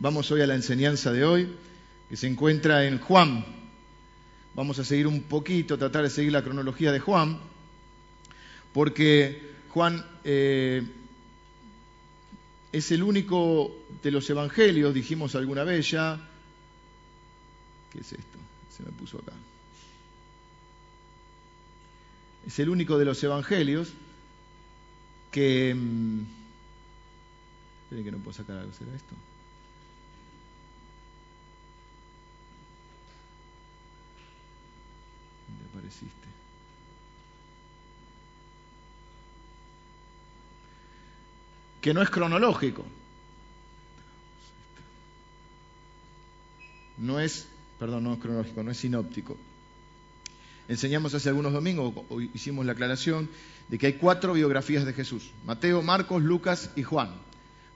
Vamos hoy a la enseñanza de hoy, que se encuentra en Juan. Vamos a seguir un poquito, tratar de seguir la cronología de Juan, porque Juan eh, es el único de los evangelios, dijimos alguna vez ya. ¿Qué es esto? Se me puso acá. Es el único de los evangelios que... Mm, esperen que no puedo sacar algo, ¿será esto? ¿Dónde apareciste? Que no es cronológico. No es, perdón, no es cronológico, no es sinóptico. Enseñamos hace algunos domingos, hoy hicimos la aclaración, de que hay cuatro biografías de Jesús. Mateo, Marcos, Lucas y Juan.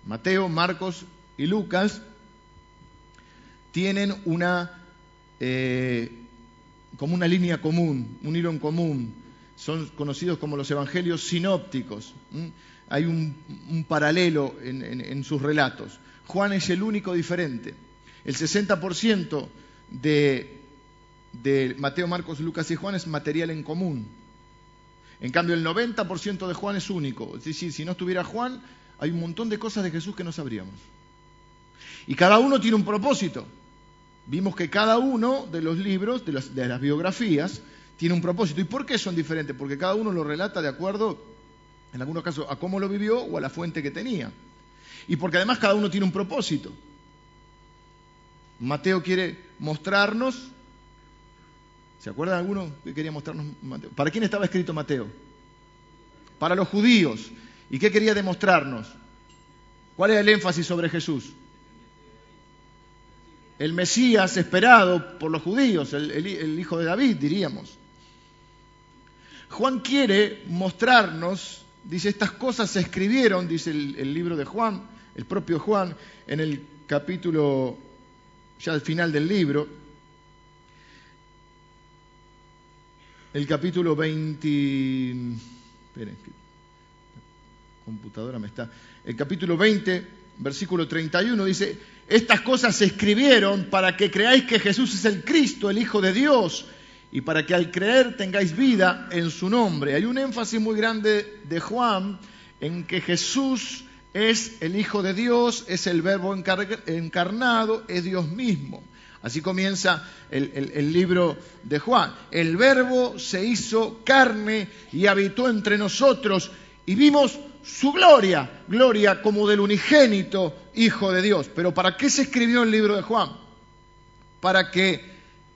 Mateo, Marcos y Lucas tienen una, eh, como una línea común, un hilo en común. Son conocidos como los evangelios sinópticos. Hay un, paralelo en sus relatos. Juan es el único diferente. El 60% de de Mateo, Marcos, Lucas y Juan es material en común. En cambio, el 90% de Juan es único. Es decir, si no estuviera Juan, hay un montón de cosas de Jesús que no sabríamos. Y cada uno tiene un propósito. Vimos que cada uno de los libros, de las, biografías, tiene un propósito. ¿Y por qué son diferentes? Porque cada uno lo relata de acuerdo, en algunos casos, a cómo lo vivió o a la fuente que tenía. Y porque además cada uno tiene un propósito. Mateo quiere mostrarnos ¿Se acuerdan alguno que quería mostrarnos Mateo? ¿Para quién estaba escrito Mateo? Para los judíos. ¿Y qué quería demostrarnos? ¿Cuál era el énfasis sobre Jesús? El Mesías esperado por los judíos, el, hijo de David, diríamos. Juan quiere mostrarnos, dice, estas cosas se escribieron, dice el libro de Juan, el propio Juan, en el capítulo, ya al final del libro, el capítulo 20. Esperen, computadora me está. El capítulo 20, versículo 31 dice: Estas cosas se escribieron para que creáis que Jesús es el Cristo, el Hijo de Dios, y para que al creer tengáis vida en su nombre. Hay un énfasis muy grande de Juan en que Jesús es el Hijo de Dios, es el Verbo encarnado, es Dios mismo. Así comienza el, libro de Juan. El verbo se hizo carne y habitó entre nosotros y vimos su gloria, gloria como del unigénito Hijo de Dios. Pero ¿para qué se escribió el libro de Juan? Para que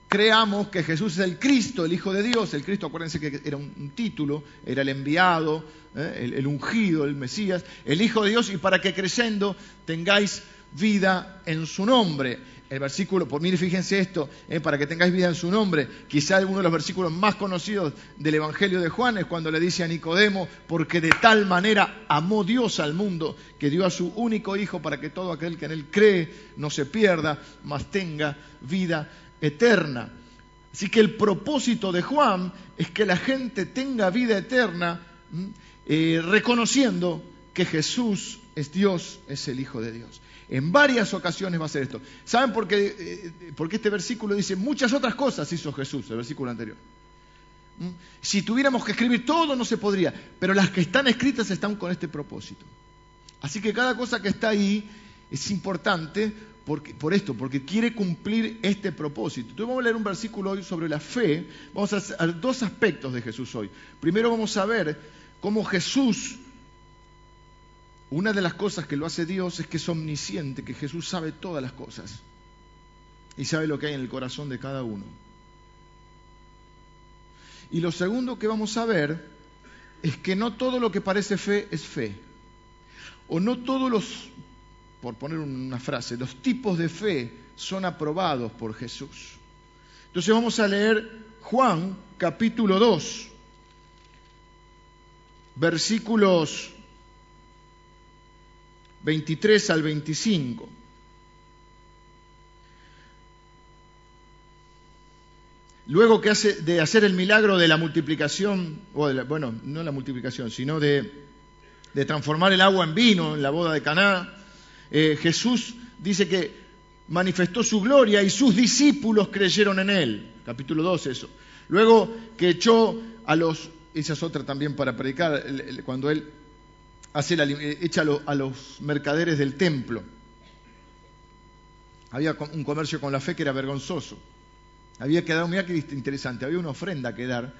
creamos que Jesús es el Cristo, el Hijo de Dios. El Cristo, acuérdense que era un, título, era el enviado, ¿eh? el, el ungido, el Mesías, el Hijo de Dios, y para que creciendo tengáis vida en su nombre el versículo, por mí fíjense esto, eh, para que tengáis vida en su nombre, quizá uno de los versículos más conocidos del Evangelio de Juan es cuando le dice a Nicodemo, porque de tal manera amó Dios al mundo, que dio a su único Hijo para que todo aquel que en él cree no se pierda, mas tenga vida eterna. Así que el propósito de Juan es que la gente tenga vida eterna eh, reconociendo que Jesús es Dios, es el Hijo de Dios. En varias ocasiones va a ser esto. ¿Saben por qué? Eh, porque este versículo dice muchas otras cosas hizo Jesús, el versículo anterior. ¿Mm? Si tuviéramos que escribir todo no se podría, pero las que están escritas están con este propósito. Así que cada cosa que está ahí es importante por esto, porque quiere cumplir este propósito. Entonces vamos a leer un versículo hoy sobre la fe. Vamos a hacer dos aspectos de Jesús hoy. Primero vamos a ver cómo Jesús una de las cosas que lo hace Dios es que es omnisciente, que Jesús sabe todas las cosas y sabe lo que hay en el corazón de cada uno. Y lo segundo que vamos a ver es que no todo lo que parece fe es fe. O no todos los, por poner una frase, los tipos de fe son aprobados por Jesús. Entonces vamos a leer Juan capítulo 2, versículos 23 al 25. Luego que hace, de hacer el milagro de la multiplicación, o bueno, no la multiplicación, sino de, transformar el agua en vino en la boda de Caná, eh, Jesús dice que manifestó su gloria y sus discípulos creyeron en él. Capítulo 2 eso. Luego que echó a los, esa es otra también para predicar, cuando él hace echa a los mercaderes del templo. Había un comercio con la fe que era vergonzoso. Había que dar, mira qué interesante, había una ofrenda que dar,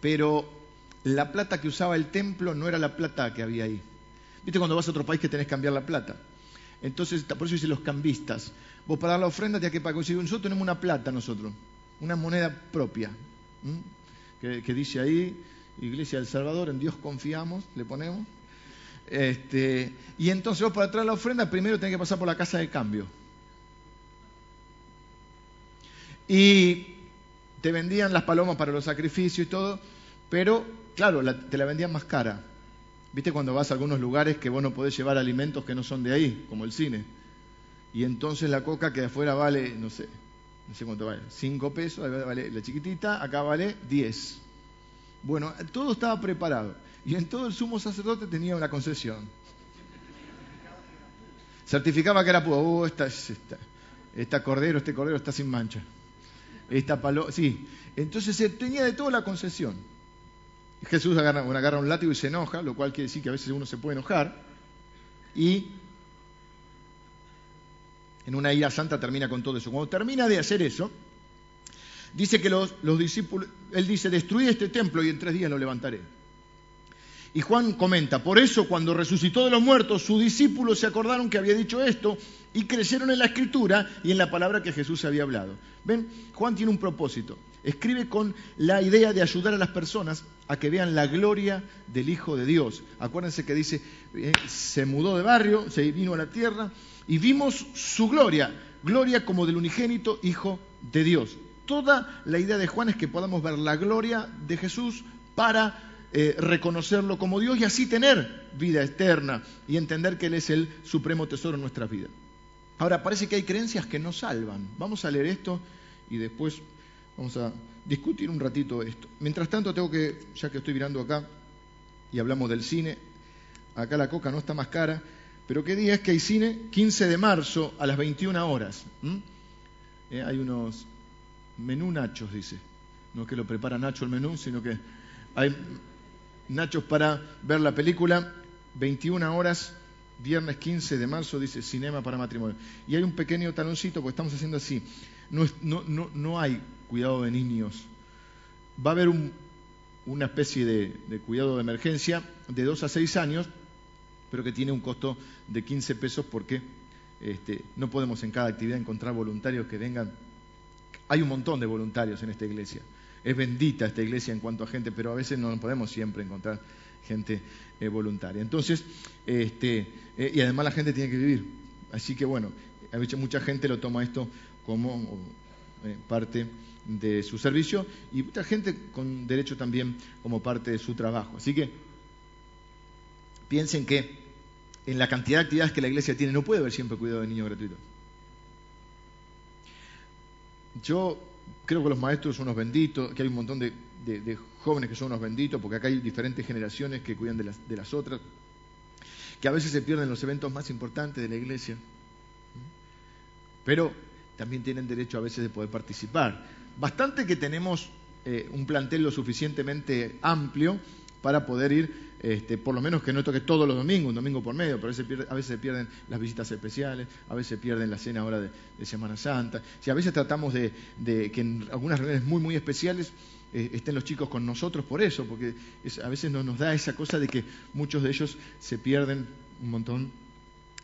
pero la plata que usaba el templo no era la plata que había ahí. ¿Viste cuando vas a otro país que tenés que cambiar la plata? Entonces, por eso dicen los cambistas. Vos para dar la ofrenda tenés que pagar. Nosotros tenemos una plata, nosotros, una moneda propia, que, que, dice ahí, Iglesia del Salvador, en Dios confiamos, le ponemos. Este, y entonces vos para traer la ofrenda primero tenés que pasar por la casa de cambio. Y te vendían las palomas para los sacrificios y todo, pero claro, te la vendían más cara. ¿Viste cuando vas a algunos lugares que vos no podés llevar alimentos que no son de ahí, como el cine? Y entonces la coca que de afuera vale, no sé, no sé cuánto vale, cinco pesos, vale la chiquitita, acá vale diez. Bueno, todo estaba preparado. Y en todo el sumo sacerdote tenía una concesión. Certificaba que era puro. Oh, esta, esta, esta cordero, este cordero está sin mancha esta palo sí. Entonces se tenía de todo la concesión. Jesús agarra, un látigo y se enoja, lo cual quiere decir que a veces uno se puede enojar. Y en una ira santa termina con todo eso. Cuando termina de hacer eso, dice que los, los discípulos, él dice, destruí este templo y en tres días lo levantaré. Y Juan comenta, por eso cuando resucitó de los muertos, sus discípulos se acordaron que había dicho esto y creyeron en la escritura y en la palabra que Jesús había hablado. Ven, Juan tiene un propósito. Escribe con la idea de ayudar a las personas a que vean la gloria del Hijo de Dios. Acuérdense que dice, eh, se mudó de barrio, se vino a la tierra y vimos su gloria, gloria como del unigénito Hijo de Dios. Toda la idea de Juan es que podamos ver la gloria de Jesús para eh, reconocerlo como Dios y así tener vida eterna y entender que Él es el supremo tesoro en nuestra vida. Ahora, parece que hay creencias que no salvan. Vamos a leer esto y después vamos a discutir un ratito esto. Mientras tanto, tengo que, ya que estoy mirando acá y hablamos del cine, acá la coca no está más cara, pero ¿qué día es que hay cine? 15 de marzo a las 21 horas. Eh, hay unos menú nachos, dice. No es que lo prepara Nacho el menú, sino que hay Nachos para ver la película, 21 horas, viernes 15 de marzo, dice Cinema para Matrimonio. Y hay un pequeño taloncito, porque estamos haciendo así. No, no, no, hay cuidado de niños. Va a haber una especie de, cuidado de emergencia de 2 a 6 años, pero que tiene un costo de 15 pesos porque este, no podemos en cada actividad encontrar voluntarios que vengan. Hay un montón de voluntarios en esta iglesia es bendita esta iglesia en cuanto a gente, pero a veces no podemos siempre encontrar gente eh, voluntaria. Entonces, este, eh, y además la gente tiene que vivir. Así que bueno, mucha gente lo toma esto como eh, parte de su servicio y mucha gente con derecho también como parte de su trabajo. Así que piensen que en la cantidad de actividades que la iglesia tiene no puede haber siempre cuidado de niños gratuitos. Yo creo que los maestros son unos benditos, que hay un montón de, jóvenes que son unos benditos, porque acá hay diferentes generaciones que cuidan de las, de las otras, que a veces se pierden los eventos más importantes de la iglesia, pero también tienen derecho a veces de poder participar. Bastante que tenemos eh, un plantel lo suficientemente amplio para poder ir este, por lo menos que no toque todos los domingos, un domingo por medio, pero a veces, se pierden las visitas especiales, a veces se pierden la cena ahora de, Semana Santa. Si a veces tratamos de, que en algunas reuniones muy, muy especiales eh, estén los chicos con nosotros por eso, porque a veces no, nos da esa cosa de que muchos de ellos se pierden un montón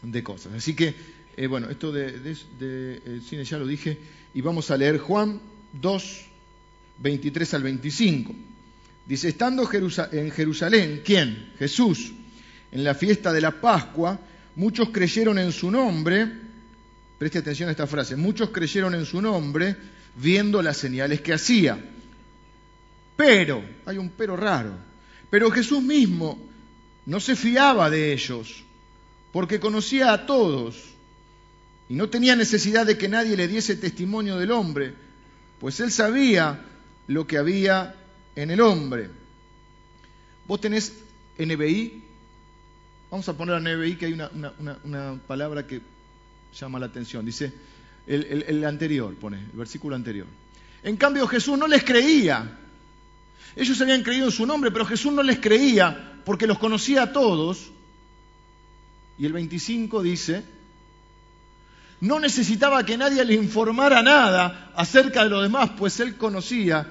de cosas. Así que, eh, bueno, esto de, de cine ya lo dije, y vamos a leer Juan 2, 23 al 25. Dice, estando en Jerusalén, ¿quién? Jesús, en la fiesta de la Pascua, muchos creyeron en su nombre, preste atención a esta frase, muchos creyeron en su nombre viendo las señales que hacía. Pero, hay un pero raro, pero Jesús mismo no se fiaba de ellos, porque conocía a todos y no tenía necesidad de que nadie le diese testimonio del hombre, pues él sabía lo que había en el hombre. Vos tenés NBI, vamos a poner a NBI que hay una, palabra que llama la atención. Dice el, el anterior, pone, el versículo anterior. En cambio Jesús no les creía. Ellos habían creído en su nombre, pero Jesús no les creía porque los conocía a todos. Y el 25 dice, no necesitaba que nadie le informara nada acerca de lo demás, pues él conocía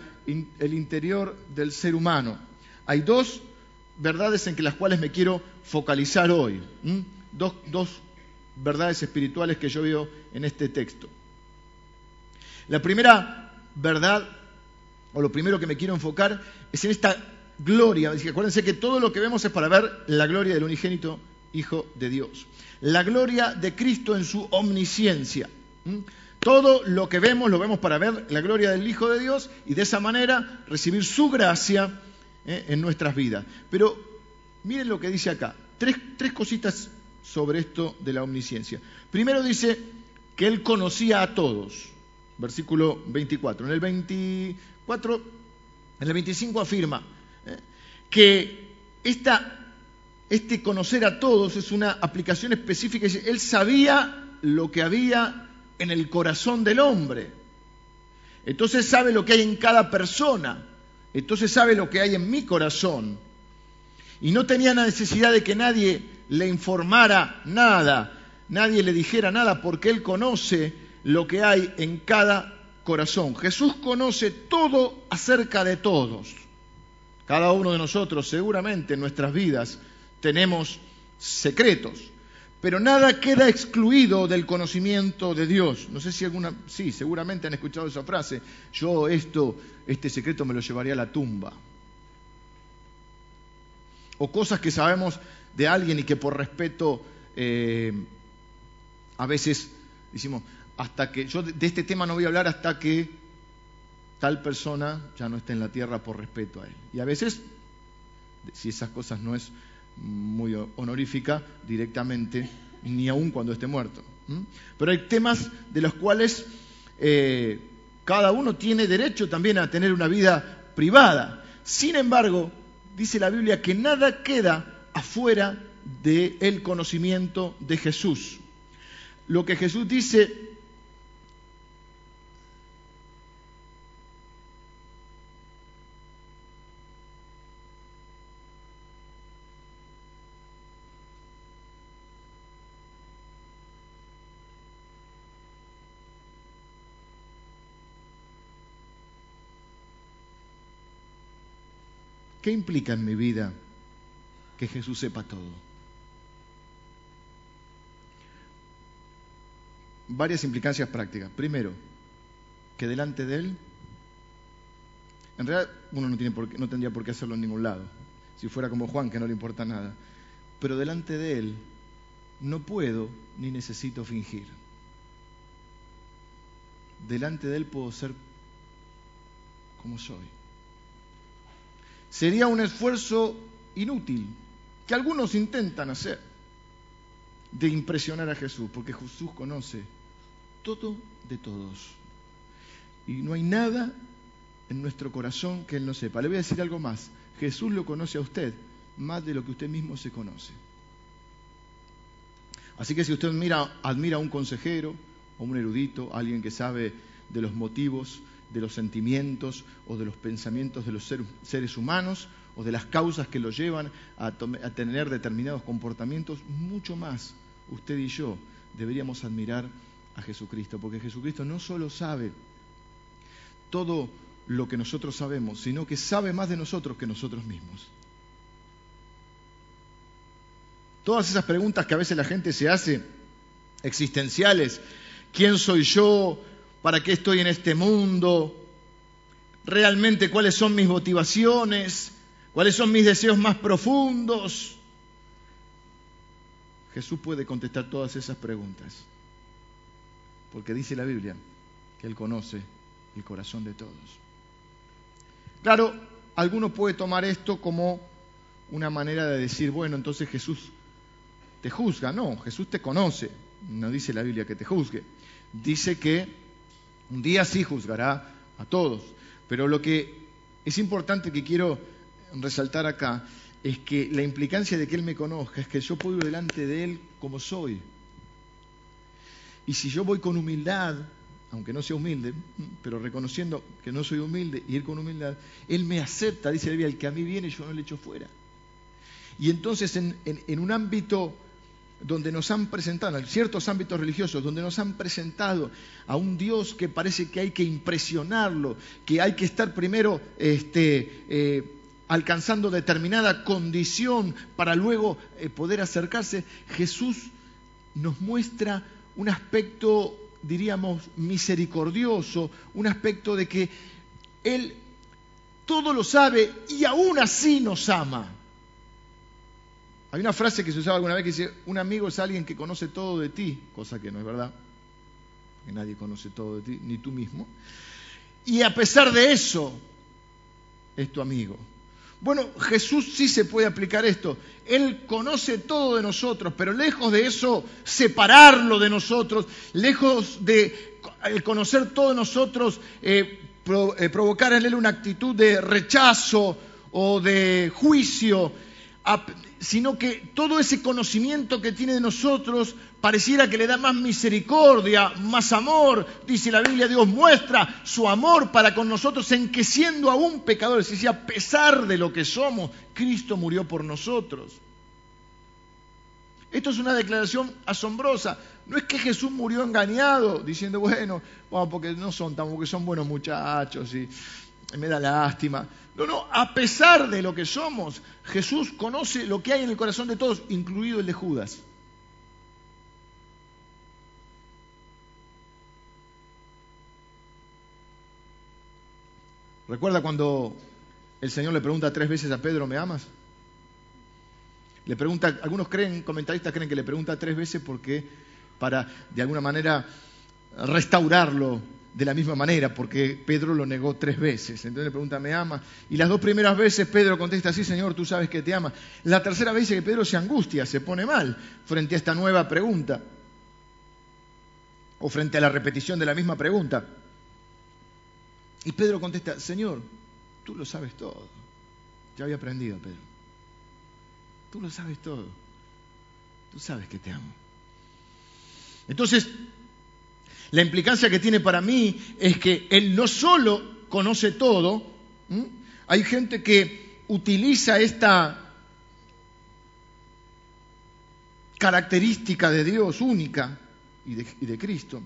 el interior del ser humano. Hay dos verdades en las cuales me quiero focalizar hoy. Dos, verdades espirituales que yo veo en este texto. La primera verdad, o lo primero que me quiero enfocar, es en esta gloria. Acuérdense que todo lo que vemos es para ver la gloria del unigénito Hijo de Dios. La gloria de Cristo en su omnisciencia. Todo lo que vemos lo vemos para ver la gloria del Hijo de Dios y de esa manera recibir su gracia ¿eh? en nuestras vidas. Pero miren lo que dice acá. Tres, cositas sobre esto de la omnisciencia. Primero dice que él conocía a todos. Versículo 24. En el 24, en el 25 afirma ¿eh? que esta este conocer a todos es una aplicación específica. Él sabía lo que había en el corazón del hombre. Entonces sabe lo que hay en cada persona. Entonces sabe lo que hay en mi corazón. Y no tenía la necesidad de que nadie le informara nada, nadie le dijera nada, porque Él conoce lo que hay en cada corazón. Jesús conoce todo acerca de todos. Cada uno de nosotros seguramente en nuestras vidas tenemos secretos, pero nada queda excluido del conocimiento de Dios. No sé si alguna, sí, seguramente han escuchado esa frase. Yo esto, este secreto me lo llevaría a la tumba. O cosas que sabemos de alguien y que por respeto eh, a veces decimos, hasta que yo de este tema no voy a hablar hasta que tal persona ya no esté en la tierra por respeto a él. Y a veces, si esas cosas no es muy honorífica directamente, ni aun cuando esté muerto. Pero hay temas de los cuales eh, cada uno tiene derecho también a tener una vida privada. Sin embargo, dice la Biblia que nada queda afuera del conocimiento de Jesús. Lo que Jesús dice ¿Qué implica en mi vida que Jesús sepa todo? Varias implicancias prácticas. Primero, que delante de Él, en realidad uno no, tiene por qué, no tendría por qué hacerlo en ningún lado, si fuera como Juan, que no le importa nada. Pero delante de Él no puedo ni necesito fingir. Delante de Él puedo ser como soy sería un esfuerzo inútil que algunos intentan hacer de impresionar a Jesús, porque Jesús conoce todo de todos. Y no hay nada en nuestro corazón que Él no sepa. Le voy a decir algo más. Jesús lo conoce a usted más de lo que usted mismo se conoce. Así que si usted mira, admira a un consejero, o un erudito, alguien que sabe de los motivos de los sentimientos o de los pensamientos de los seres humanos o de las causas que los llevan a, tener determinados comportamientos, mucho más usted y yo deberíamos admirar a Jesucristo, porque Jesucristo no solo sabe todo lo que nosotros sabemos, sino que sabe más de nosotros que nosotros mismos. Todas esas preguntas que a veces la gente se hace, existenciales, ¿quién soy yo? ¿Para qué estoy en este mundo? ¿Realmente cuáles son mis motivaciones? ¿Cuáles son mis deseos más profundos? Jesús puede contestar todas esas preguntas, porque dice la Biblia que Él conoce el corazón de todos. Claro, alguno puede tomar esto como una manera de decir, bueno, entonces Jesús te juzga. No, Jesús te conoce. No dice la Biblia que te juzgue. Dice que un día sí juzgará a todos, pero lo que es importante que quiero resaltar acá es que la implicancia de que Él me conozca es que yo puedo ir delante de Él como soy. Y si yo voy con humildad, aunque no sea humilde, pero reconociendo que no soy humilde y ir con humildad, Él me acepta, dice la el que a mí viene yo no le echo fuera. Y entonces en, en un ámbito donde nos han presentado, en ciertos ámbitos religiosos, donde nos han presentado a un Dios que parece que hay que impresionarlo, que hay que estar primero este, eh, alcanzando determinada condición para luego eh, poder acercarse, Jesús nos muestra un aspecto, diríamos, misericordioso, un aspecto de que Él todo lo sabe y aún así nos ama. Hay una frase que se usaba alguna vez que dice, un amigo es alguien que conoce todo de ti, cosa que no es verdad, que nadie conoce todo de ti, ni tú mismo. Y a pesar de eso, es tu amigo. Bueno, Jesús sí se puede aplicar esto. Él conoce todo de nosotros, pero lejos de eso, separarlo de nosotros, lejos de conocer todo de nosotros, eh, eh, provocar en él una actitud de rechazo o de juicio, sino que todo ese conocimiento que tiene de nosotros pareciera que le da más misericordia, más amor. Dice la Biblia, Dios muestra su amor para con nosotros en que siendo aún pecadores, es decir, a pesar de lo que somos, Cristo murió por nosotros. Esto es una declaración asombrosa. No es que Jesús murió engañado, diciendo, bueno, porque no son tan, porque son buenos muchachos y me da lástima. No, no, a pesar de lo que somos, Jesús conoce lo que hay en el corazón de todos, incluido el de Judas. ¿Recuerda cuando el Señor le pregunta tres veces a Pedro, ¿me amas? Le pregunta, algunos creen, comentaristas creen que le pregunta tres veces porque para de alguna manera restaurarlo de la misma manera, porque Pedro lo negó tres veces. Entonces le pregunta, ¿me ama? Y las dos primeras veces Pedro contesta, sí, Señor, tú sabes que te ama. La tercera vez dice que Pedro se angustia, se pone mal frente a esta nueva pregunta, o frente a la repetición de la misma pregunta. Y Pedro contesta, Señor, tú lo sabes todo. Ya había aprendido, Pedro. Tú lo sabes todo. Tú sabes que te amo. Entonces, la implicancia que tiene para mí es que Él no solo conoce todo, hay gente que utiliza esta característica de Dios única y de, Cristo.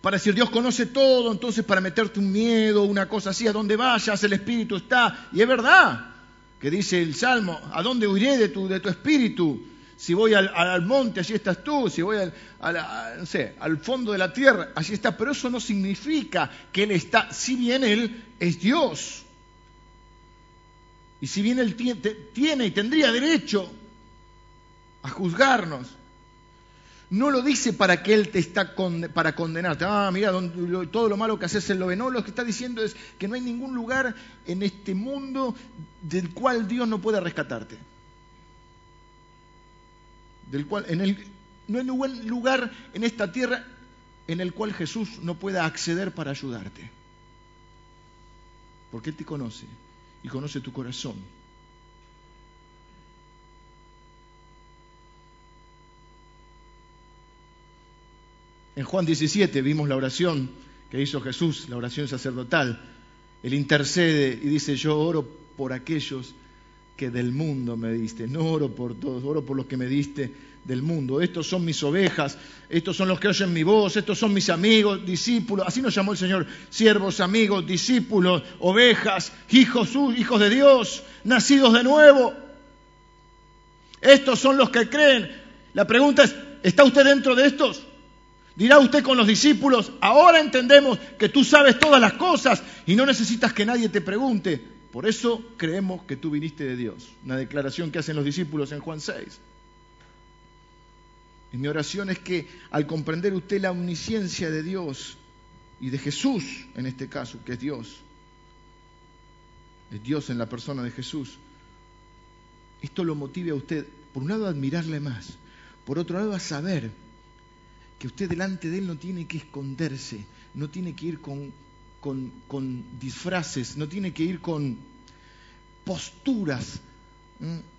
Para decir Dios conoce todo, entonces para meterte un miedo, una cosa así, a donde vayas el Espíritu está. Y es verdad que dice el Salmo, ¿a dónde huiré de tu Espíritu? Si voy al, monte, allí estás tú. Si voy al, fondo de la tierra, allí está. Pero eso no significa que Él está, si bien Él es Dios. Y si bien Él tiene y tendría derecho a juzgarnos, no lo dice para que Él te está para condenarte. Ah, mira, todo lo malo que haces Él lo ve. No, lo que está diciendo es que no hay ningún lugar en este mundo del cual Dios no pueda rescatarte del cual, no hay ningún lugar en esta tierra en el cual Jesús no pueda acceder para ayudarte. Porque Él te conoce y conoce tu corazón. En Juan 17 vimos la oración que hizo Jesús, la oración sacerdotal. Él intercede y dice, yo oro por aquellos que del mundo me diste. No oro por todos, oro por los que me diste del mundo. Estos son mis ovejas, estos son los que oyen mi voz, estos son mis amigos, discípulos. Así nos llamó el Señor, siervos, amigos, discípulos, ovejas, hijos, hijos de Dios, nacidos de nuevo. Estos son los que creen. La pregunta es, ¿está usted dentro de estos? Dirá usted con los discípulos, ahora entendemos que tú sabes todas las cosas y no necesitas que nadie te pregunte. Por eso creemos que tú viniste de Dios. Una declaración que hacen los discípulos en Juan 6. Y mi oración es que al comprender usted la omnisciencia de Dios y de Jesús en este caso, que es Dios, es Dios en la persona de Jesús, esto lo motive a usted, por un lado, a admirarle más, por otro lado, a saber que usted delante de Él no tiene que esconderse, no tiene que ir con con, disfraces, no tiene que ir con posturas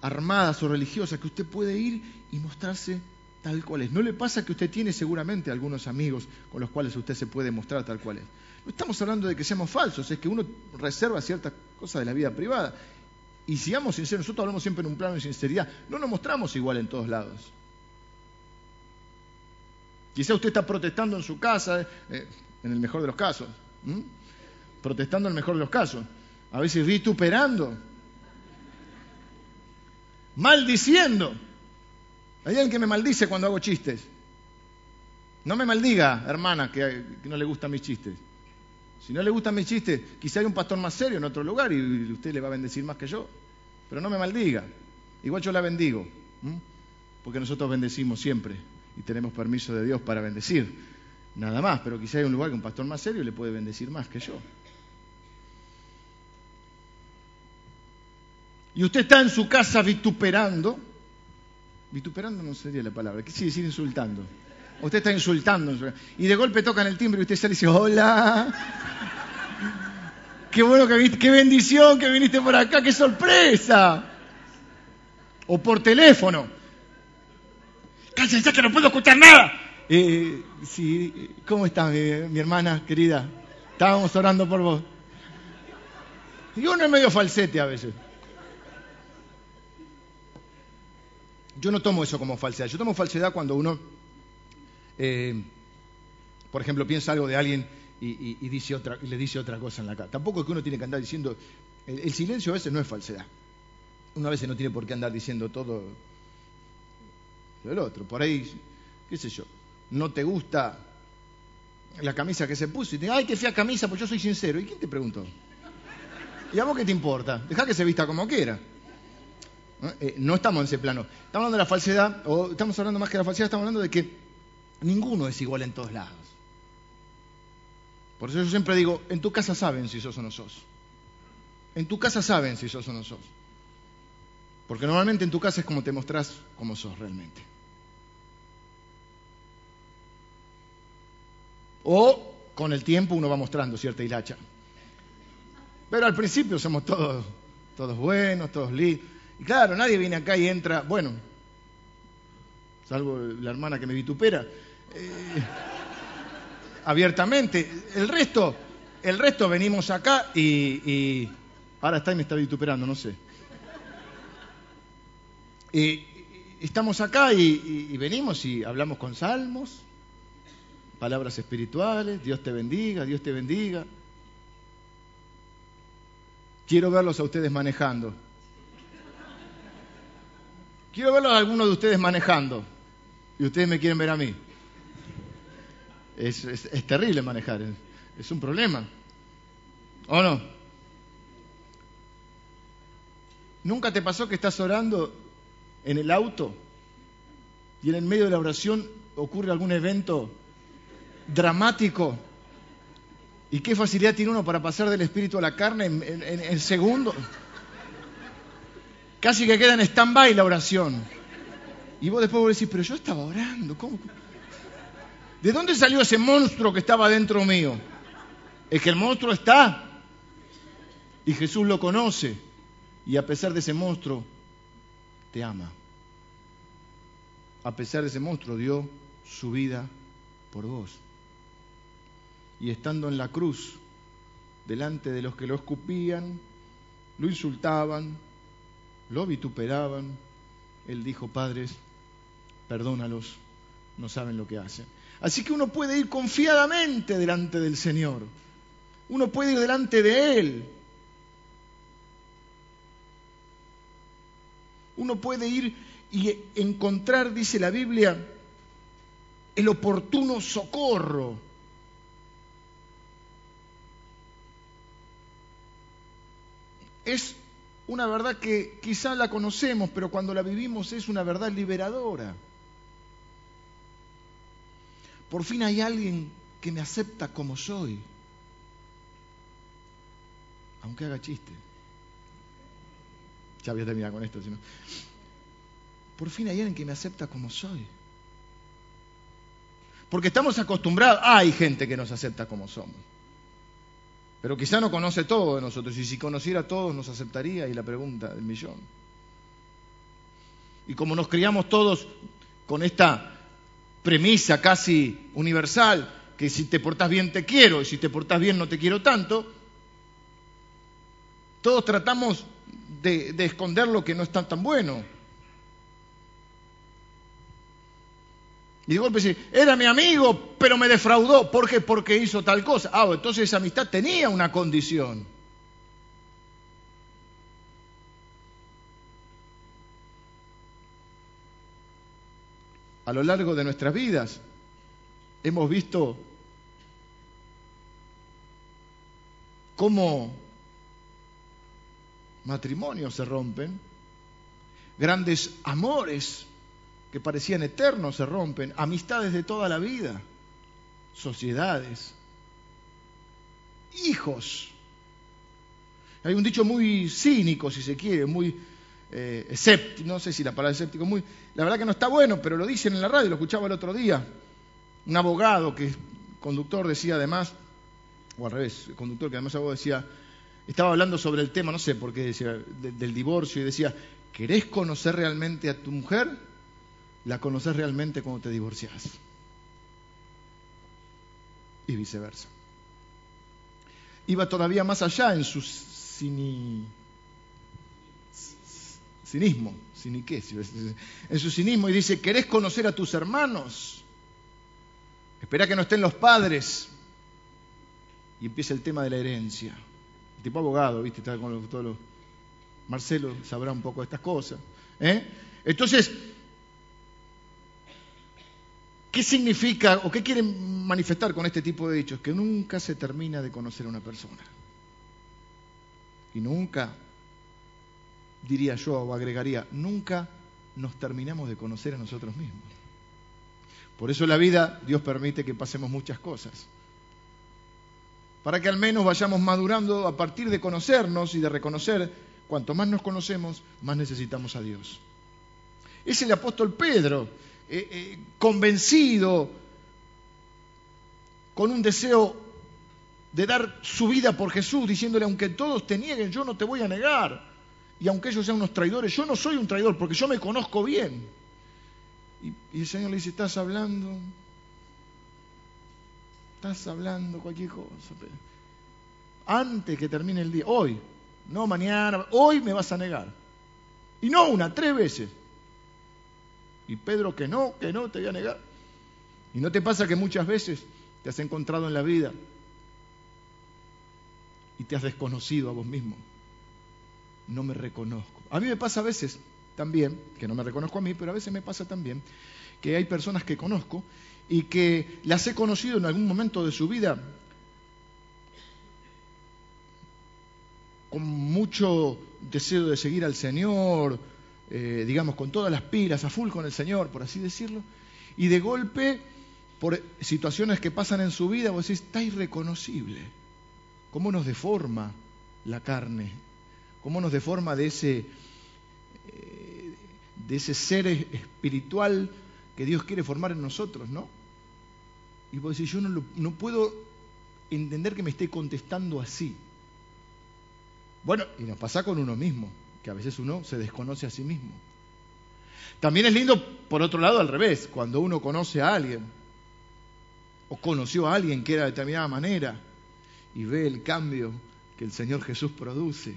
armadas o religiosas, que usted puede ir y mostrarse tal cual es. ¿No le pasa que usted tiene seguramente algunos amigos con los cuales usted se puede mostrar tal cual es? No estamos hablando de que seamos falsos, es que uno reserva ciertas cosas de la vida privada. Y seamos sinceros, nosotros hablamos siempre en un plano de sinceridad, no nos mostramos igual en todos lados. Quizá usted está protestando en su casa, eh, en el mejor de los casos, protestando en el mejor de los casos, a veces vituperando, maldiciendo. Hay alguien que me maldice cuando hago chistes. No me maldiga, hermana, que, no le gustan mis chistes. Si no le gustan mis chistes, quizá hay un pastor más serio en otro lugar y usted le va a bendecir más que yo. Pero no me maldiga. Igual yo la bendigo. Porque nosotros bendecimos siempre y tenemos permiso de Dios para bendecir. Nada más, pero quizá hay un lugar que un pastor más serio le puede bendecir más que yo. Y usted está en su casa vituperando. Vituperando no sería la palabra, ¿qué quiere decir insultando? Usted está insultando. Y de golpe tocan el timbre y usted sale y dice, hola. Qué bueno que viniste, qué bendición que viniste por acá, qué sorpresa. O por teléfono. Cállense que no puedo escuchar nada. Eh, sí, ¿cómo está mi, hermana querida? Estábamos orando por vos. Y uno es medio falsete a veces. Yo no tomo eso como falsedad. Yo tomo falsedad cuando uno eh, por ejemplo, piensa algo de alguien y, dice otra, le dice otra cosa en la cara. Tampoco es que uno tiene que andar diciendo, el, silencio a veces no es falsedad. Uno a veces no tiene por qué andar diciendo todo lo otro. Por ahí, qué sé yo, no te gusta la camisa que se puso y te ay, qué fea camisa, pues yo soy sincero. ¿Y quién te preguntó? ¿Y a vos qué te importa? Deja que se vista como quiera. ¿No? Eh, no estamos en ese plano. Estamos hablando de la falsedad, o estamos hablando más que de la falsedad, estamos hablando de que Ninguno es igual en todos lados. Por eso yo siempre digo, en tu casa saben si sos o no sos. En tu casa saben si sos o no sos. Porque normalmente en tu casa es como te mostrás como sos realmente. O con el tiempo uno va mostrando cierta hilacha. Pero al principio somos todos, todos buenos, todos lindos. Y claro, nadie viene acá y entra, bueno, salvo la hermana que me vitupera, eh, abiertamente. El resto, el resto venimos acá y, ahora está y me está vituperando, no sé. estamos acá y, venimos y hablamos con salmos, palabras espirituales, Dios te bendiga, Dios te bendiga. Quiero verlos a ustedes manejando. Quiero verlos a algunos de ustedes manejando. Y ustedes me quieren ver a mí. Es, terrible manejar, es, un problema. ¿O no? ¿Nunca te pasó que estás orando en el auto y en el medio de la oración ocurre algún evento dramático? ¿Y qué facilidad tiene uno para pasar del espíritu a la carne en, segundos? Casi que queda en stand-by la oración. Y vos después vos decís, pero yo estaba orando, ¿cómo? ¿De dónde salió ese monstruo que estaba dentro mío? Es que el monstruo está. Y Jesús lo conoce. Y a pesar de ese monstruo, te ama. A pesar de ese monstruo, dio su vida por vos. Y estando en la cruz, delante de los que lo escupían, lo insultaban, lo vituperaban, él dijo, padres, perdónalos, no saben lo que hacen. Así que uno puede ir confiadamente delante del Señor. Uno puede ir delante de Él. Uno puede ir y encontrar, dice la Biblia, el oportuno socorro. Es una verdad que quizá la conocemos, pero cuando la vivimos es una verdad liberadora. Por fin hay alguien que me acepta como soy, aunque haga chiste. Ya voy a terminar con esto, sino. Por fin hay alguien que me acepta como soy. Porque estamos acostumbrados, hay gente que nos acepta como somos. Pero quizá no conoce todo de nosotros, y si conociera a todos nos aceptaría, y la pregunta del millón. Y como nos criamos todos con esta premisa casi universal, que si te portás bien te quiero y si te portás bien no te quiero tanto, todos tratamos de, de esconder lo que no está tan bueno. Y de golpe era mi amigo, pero me defraudó. ¿Por qué? Porque hizo tal cosa. Ah, entonces esa amistad tenía una condición. A lo largo de nuestras vidas hemos visto cómo matrimonios se rompen, grandes amores que parecían eternos se rompen, amistades de toda la vida, sociedades, hijos. Hay un dicho muy cínico, si se quiere, muy eh, escéptico, no sé si la palabra escéptico, muy, la verdad que no está bueno, pero lo dicen en la radio, lo escuchaba el otro día. Un abogado que conductor decía además, o al revés, el conductor que además abogado decía, estaba hablando sobre el tema, no sé por qué decía, del divorcio y decía, ¿querés conocer realmente a tu mujer? La conoces realmente cuando te divorcias. Y viceversa. Iba todavía más allá en su cinismo, qué, en su cinismo y dice, ¿querés conocer a tus hermanos? Espera que no estén los padres. Y empieza el tema de la herencia. El tipo abogado, ¿viste? Está con todos los... Marcelo sabrá un poco de estas cosas. ¿eh? Entonces, ¿Qué significa o qué quieren manifestar con este tipo de dichos? Que nunca se termina de conocer a una persona. Y nunca, diría yo o agregaría, nunca nos terminamos de conocer a nosotros mismos. Por eso la vida, Dios permite que pasemos muchas cosas. Para que al menos vayamos madurando a partir de conocernos y de reconocer, cuanto más nos conocemos, más necesitamos a Dios. Es el apóstol Pedro eh, eh, convencido, con un deseo de dar su vida por Jesús, diciéndole, aunque todos te nieguen, yo no te voy a negar. Y aunque ellos sean unos traidores, yo no soy un traidor porque yo me conozco bien. Y, el Señor le dice, estás hablando, estás hablando cualquier cosa. Antes que termine el día, hoy, no mañana, hoy me vas a negar. Y no una, tres veces. Y Pedro, que no, que no, te voy a negar. ¿Y no te pasa que muchas veces te has encontrado en la vida y te has desconocido a vos mismo? No me reconozco. A mí me pasa a veces también, que no me reconozco a mí, pero a veces me pasa también que hay personas que conozco y que las he conocido en algún momento de su vida con mucho deseo de seguir al Señor, eh, digamos, con todas las pilas, a full con el Señor, por así decirlo, y de golpe, por situaciones que pasan en su vida, vos decís, está irreconocible. ¿Cómo nos deforma la carne? ¿Cómo nos deforma de ese, eh, de ese ser espiritual que Dios quiere formar en nosotros, no? Y vos decís, yo no, no puedo entender que me esté contestando así. Bueno, y nos pasa con uno mismo que a veces uno se desconoce a sí mismo. También es lindo, por otro lado, al revés, cuando uno conoce a alguien, o conoció a alguien que era de determinada manera, y ve el cambio que el Señor Jesús produce,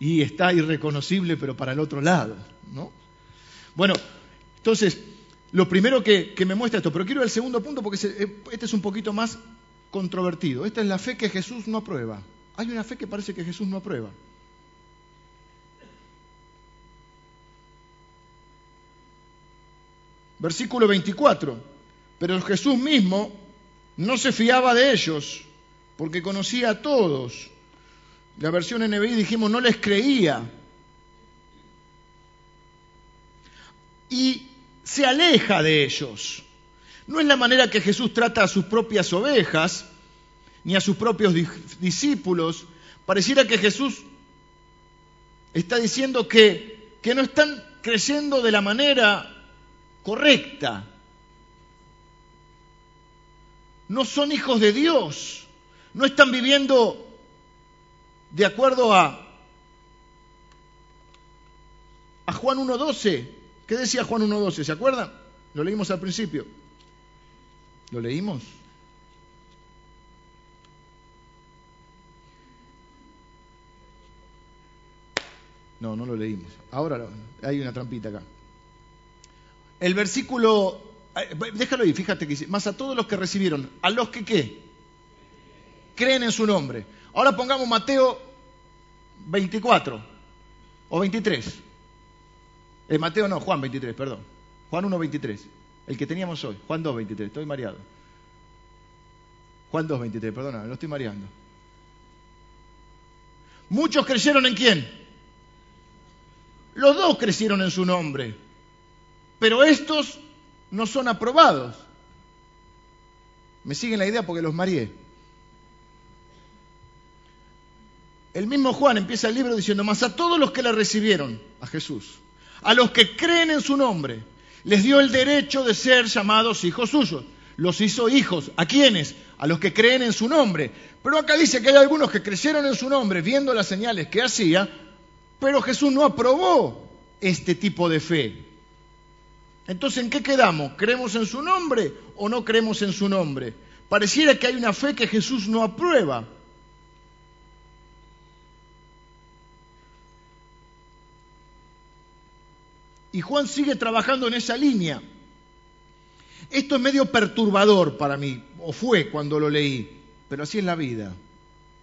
y está irreconocible, pero para el otro lado, ¿no? Bueno, entonces, lo primero que, me muestra esto, pero quiero el segundo punto porque este es un poquito más controvertido. Esta es la fe que Jesús no aprueba. Hay una fe que parece que Jesús no aprueba. Versículo 24. Pero Jesús mismo no se fiaba de ellos, porque conocía a todos. La versión NBI dijimos no les creía. Y se aleja de ellos. No es la manera que Jesús trata a sus propias ovejas, ni a sus propios discípulos. Pareciera que Jesús está diciendo que, que no están creciendo de la manera correcta. No son hijos de Dios. No están viviendo de acuerdo a, a Juan 1.12. ¿Qué decía Juan 1.12? ¿Se acuerdan? Lo leímos al principio. ¿Lo leímos? No, no lo leímos. Ahora hay una trampita acá. El versículo, eh, déjalo ahí, fíjate que dice, más a todos los que recibieron, a los que qué, creen en su nombre. Ahora pongamos Mateo 24 o 23. Eh, Mateo no, Juan 23, perdón. Juan 1, 23. El que teníamos hoy. Juan 2, 23. Estoy mareado. Juan 2, 23, perdona, no estoy mareando. Muchos creyeron en quién? Los dos crecieron en su nombre, pero estos no son aprobados. Me siguen la idea porque los mareé. El mismo Juan empieza el libro diciendo, más a todos los que le recibieron a Jesús, a los que creen en su nombre, les dio el derecho de ser llamados hijos suyos. Los hizo hijos. ¿A quiénes? A los que creen en su nombre. Pero acá dice que hay algunos que creyeron en su nombre viendo las señales que hacía, pero Jesús no aprobó este tipo de fe. Entonces, ¿en qué quedamos? ¿Creemos en su nombre o no creemos en su nombre? Pareciera que hay una fe que Jesús no aprueba. Y Juan sigue trabajando en esa línea. Esto es medio perturbador para mí, o fue cuando lo leí, pero así es la vida.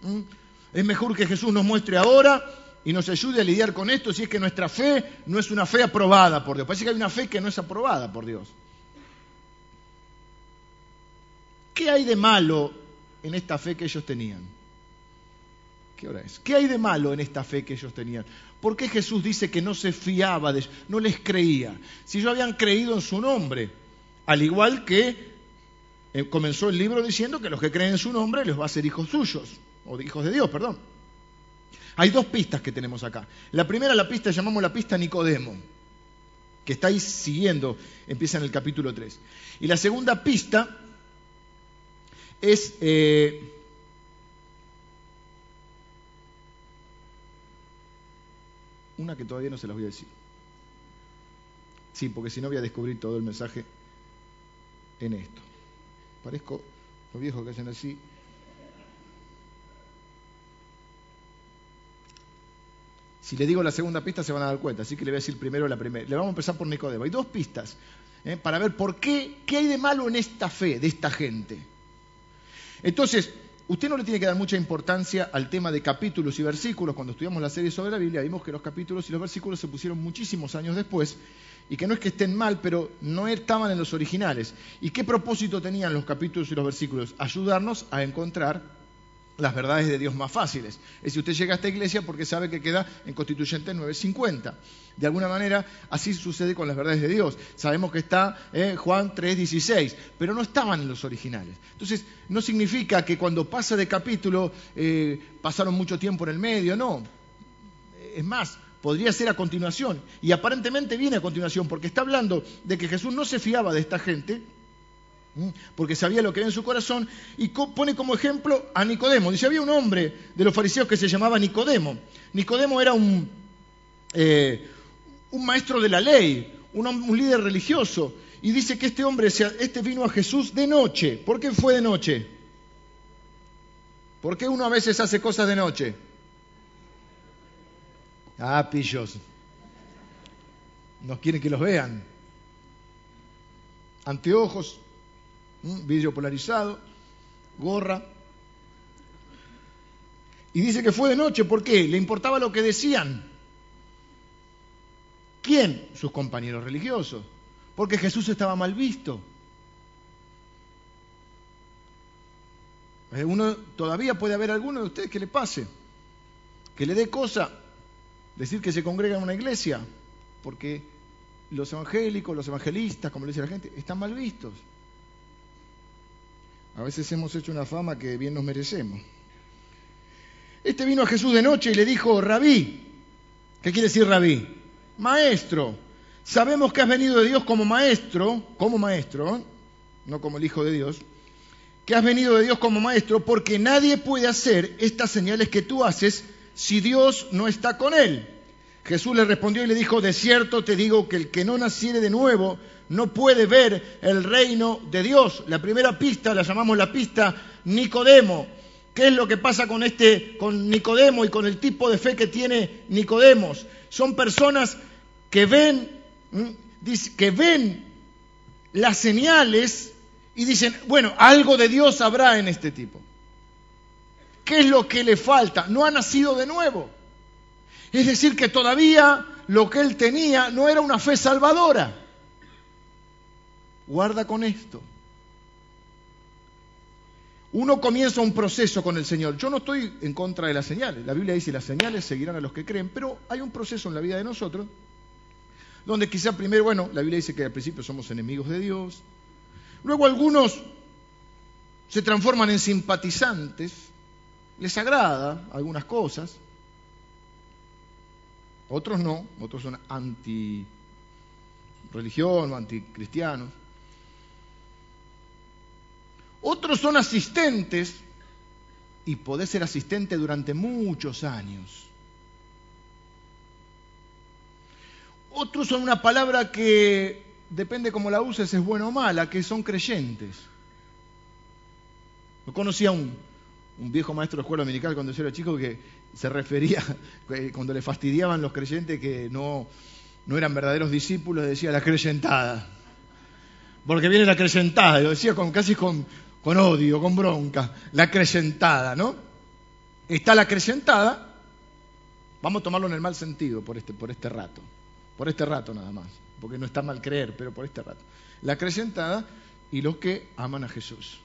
¿Mm? Es mejor que Jesús nos muestre ahora y nos ayude a lidiar con esto si es que nuestra fe no es una fe aprobada por Dios. Parece que hay una fe que no es aprobada por Dios. ¿Qué hay de malo en esta fe que ellos tenían? ¿Qué hora es? ¿Qué hay de malo en esta fe que ellos tenían? ¿Por qué Jesús dice que no se fiaba de no les creía? Si ellos habían creído en su nombre, al igual que eh, comenzó el libro diciendo que los que creen en su nombre les va a ser hijos suyos, o hijos de Dios, perdón. Hay dos pistas que tenemos acá. La primera, la pista llamamos la pista Nicodemo, que estáis siguiendo, empieza en el capítulo 3. Y la segunda pista es... Eh, una que todavía no se las voy a decir. Sí, porque si no voy a descubrir todo el mensaje en esto. Parezco los viejos que hacen así. Si le digo la segunda pista se van a dar cuenta, así que le voy a decir primero la primera. Le vamos a empezar por Nicodemo. Hay dos pistas ¿eh? para ver por qué, qué hay de malo en esta fe de esta gente. Entonces, usted no le tiene que dar mucha importancia al tema de capítulos y versículos. Cuando estudiamos la serie sobre la Biblia vimos que los capítulos y los versículos se pusieron muchísimos años después y que no es que estén mal, pero no estaban en los originales. ¿Y qué propósito tenían los capítulos y los versículos? Ayudarnos a encontrar las verdades de Dios más fáciles. Es decir, usted llega a esta iglesia porque sabe que queda en Constituyente 950. De alguna manera, así sucede con las verdades de Dios. Sabemos que está eh, Juan 3.16, pero no estaban en los originales. Entonces, no significa que cuando pasa de capítulo eh, pasaron mucho tiempo en el medio, no. Es más, podría ser a continuación. Y aparentemente viene a continuación, porque está hablando de que Jesús no se fiaba de esta gente, porque sabía lo que era en su corazón, y pone como ejemplo a Nicodemo. Dice, había un hombre de los fariseos que se llamaba Nicodemo. Nicodemo era un, eh, maestro de la ley, un, líder religioso, y dice que este hombre, este vino a Jesús de noche. ¿Por qué fue de noche? ¿Por qué uno a veces hace cosas de noche? Ah, pillos. No quieren que los vean. Anteojos, vidrio polarizado, gorra. Y dice que fue de noche, ¿por qué? Le importaba lo que decían. ¿Quién? Sus compañeros religiosos. Porque Jesús estaba mal visto. Eh, uno, todavía puede haber alguno de ustedes que le pase, que le dé cosa decir que se congrega en una iglesia, porque los evangélicos, los evangelistas, como le dice la gente, están mal vistos. A veces hemos hecho una fama que bien nos merecemos. Este vino a Jesús de noche y le dijo, rabí, ¿qué quiere decir rabí? Maestro, sabemos que has venido de Dios como maestro, como maestro, no como el Hijo de Dios, que has venido de Dios como maestro porque nadie puede hacer estas señales que tú haces si Dios no está con él. Jesús le respondió y le dijo, de cierto te digo que el que no naciere de nuevo no puede ver el reino de Dios. La primera pista la llamamos la pista Nicodemo. ¿Qué es lo que pasa con este con Nicodemo y con el tipo de fe que tiene Nicodemos? Son personas que ven que ven las señales y dicen, bueno, algo de Dios habrá en este tipo. ¿Qué es lo que le falta? No ha nacido de nuevo. Es decir, que todavía lo que él tenía no era una fe salvadora. Guarda con esto. Uno comienza un proceso con el Señor. Yo no estoy en contra de las señales. La Biblia dice las señales seguirán a los que creen, pero hay un proceso en la vida de nosotros donde quizá primero, bueno, la Biblia dice que al principio somos enemigos de Dios. Luego algunos se transforman en simpatizantes, les agrada algunas cosas, otros no, otros son anti religión o anticristianos. Otros son asistentes y podés ser asistente durante muchos años. Otros son una palabra que depende cómo la uses, es buena o mala, que son creyentes. Yo conocía un, un viejo maestro de escuela dominical cuando yo era chico que se refería, cuando le fastidiaban los creyentes que no, no eran verdaderos discípulos, decía la creyentada. Porque viene la creyentada, lo decía con, casi con, con odio, con bronca, la creyentada, ¿no? Está la creyentada, vamos a tomarlo en el mal sentido por este, por este rato, por este rato nada más, porque no está mal creer, pero por este rato. La creyentada y los que aman a Jesús,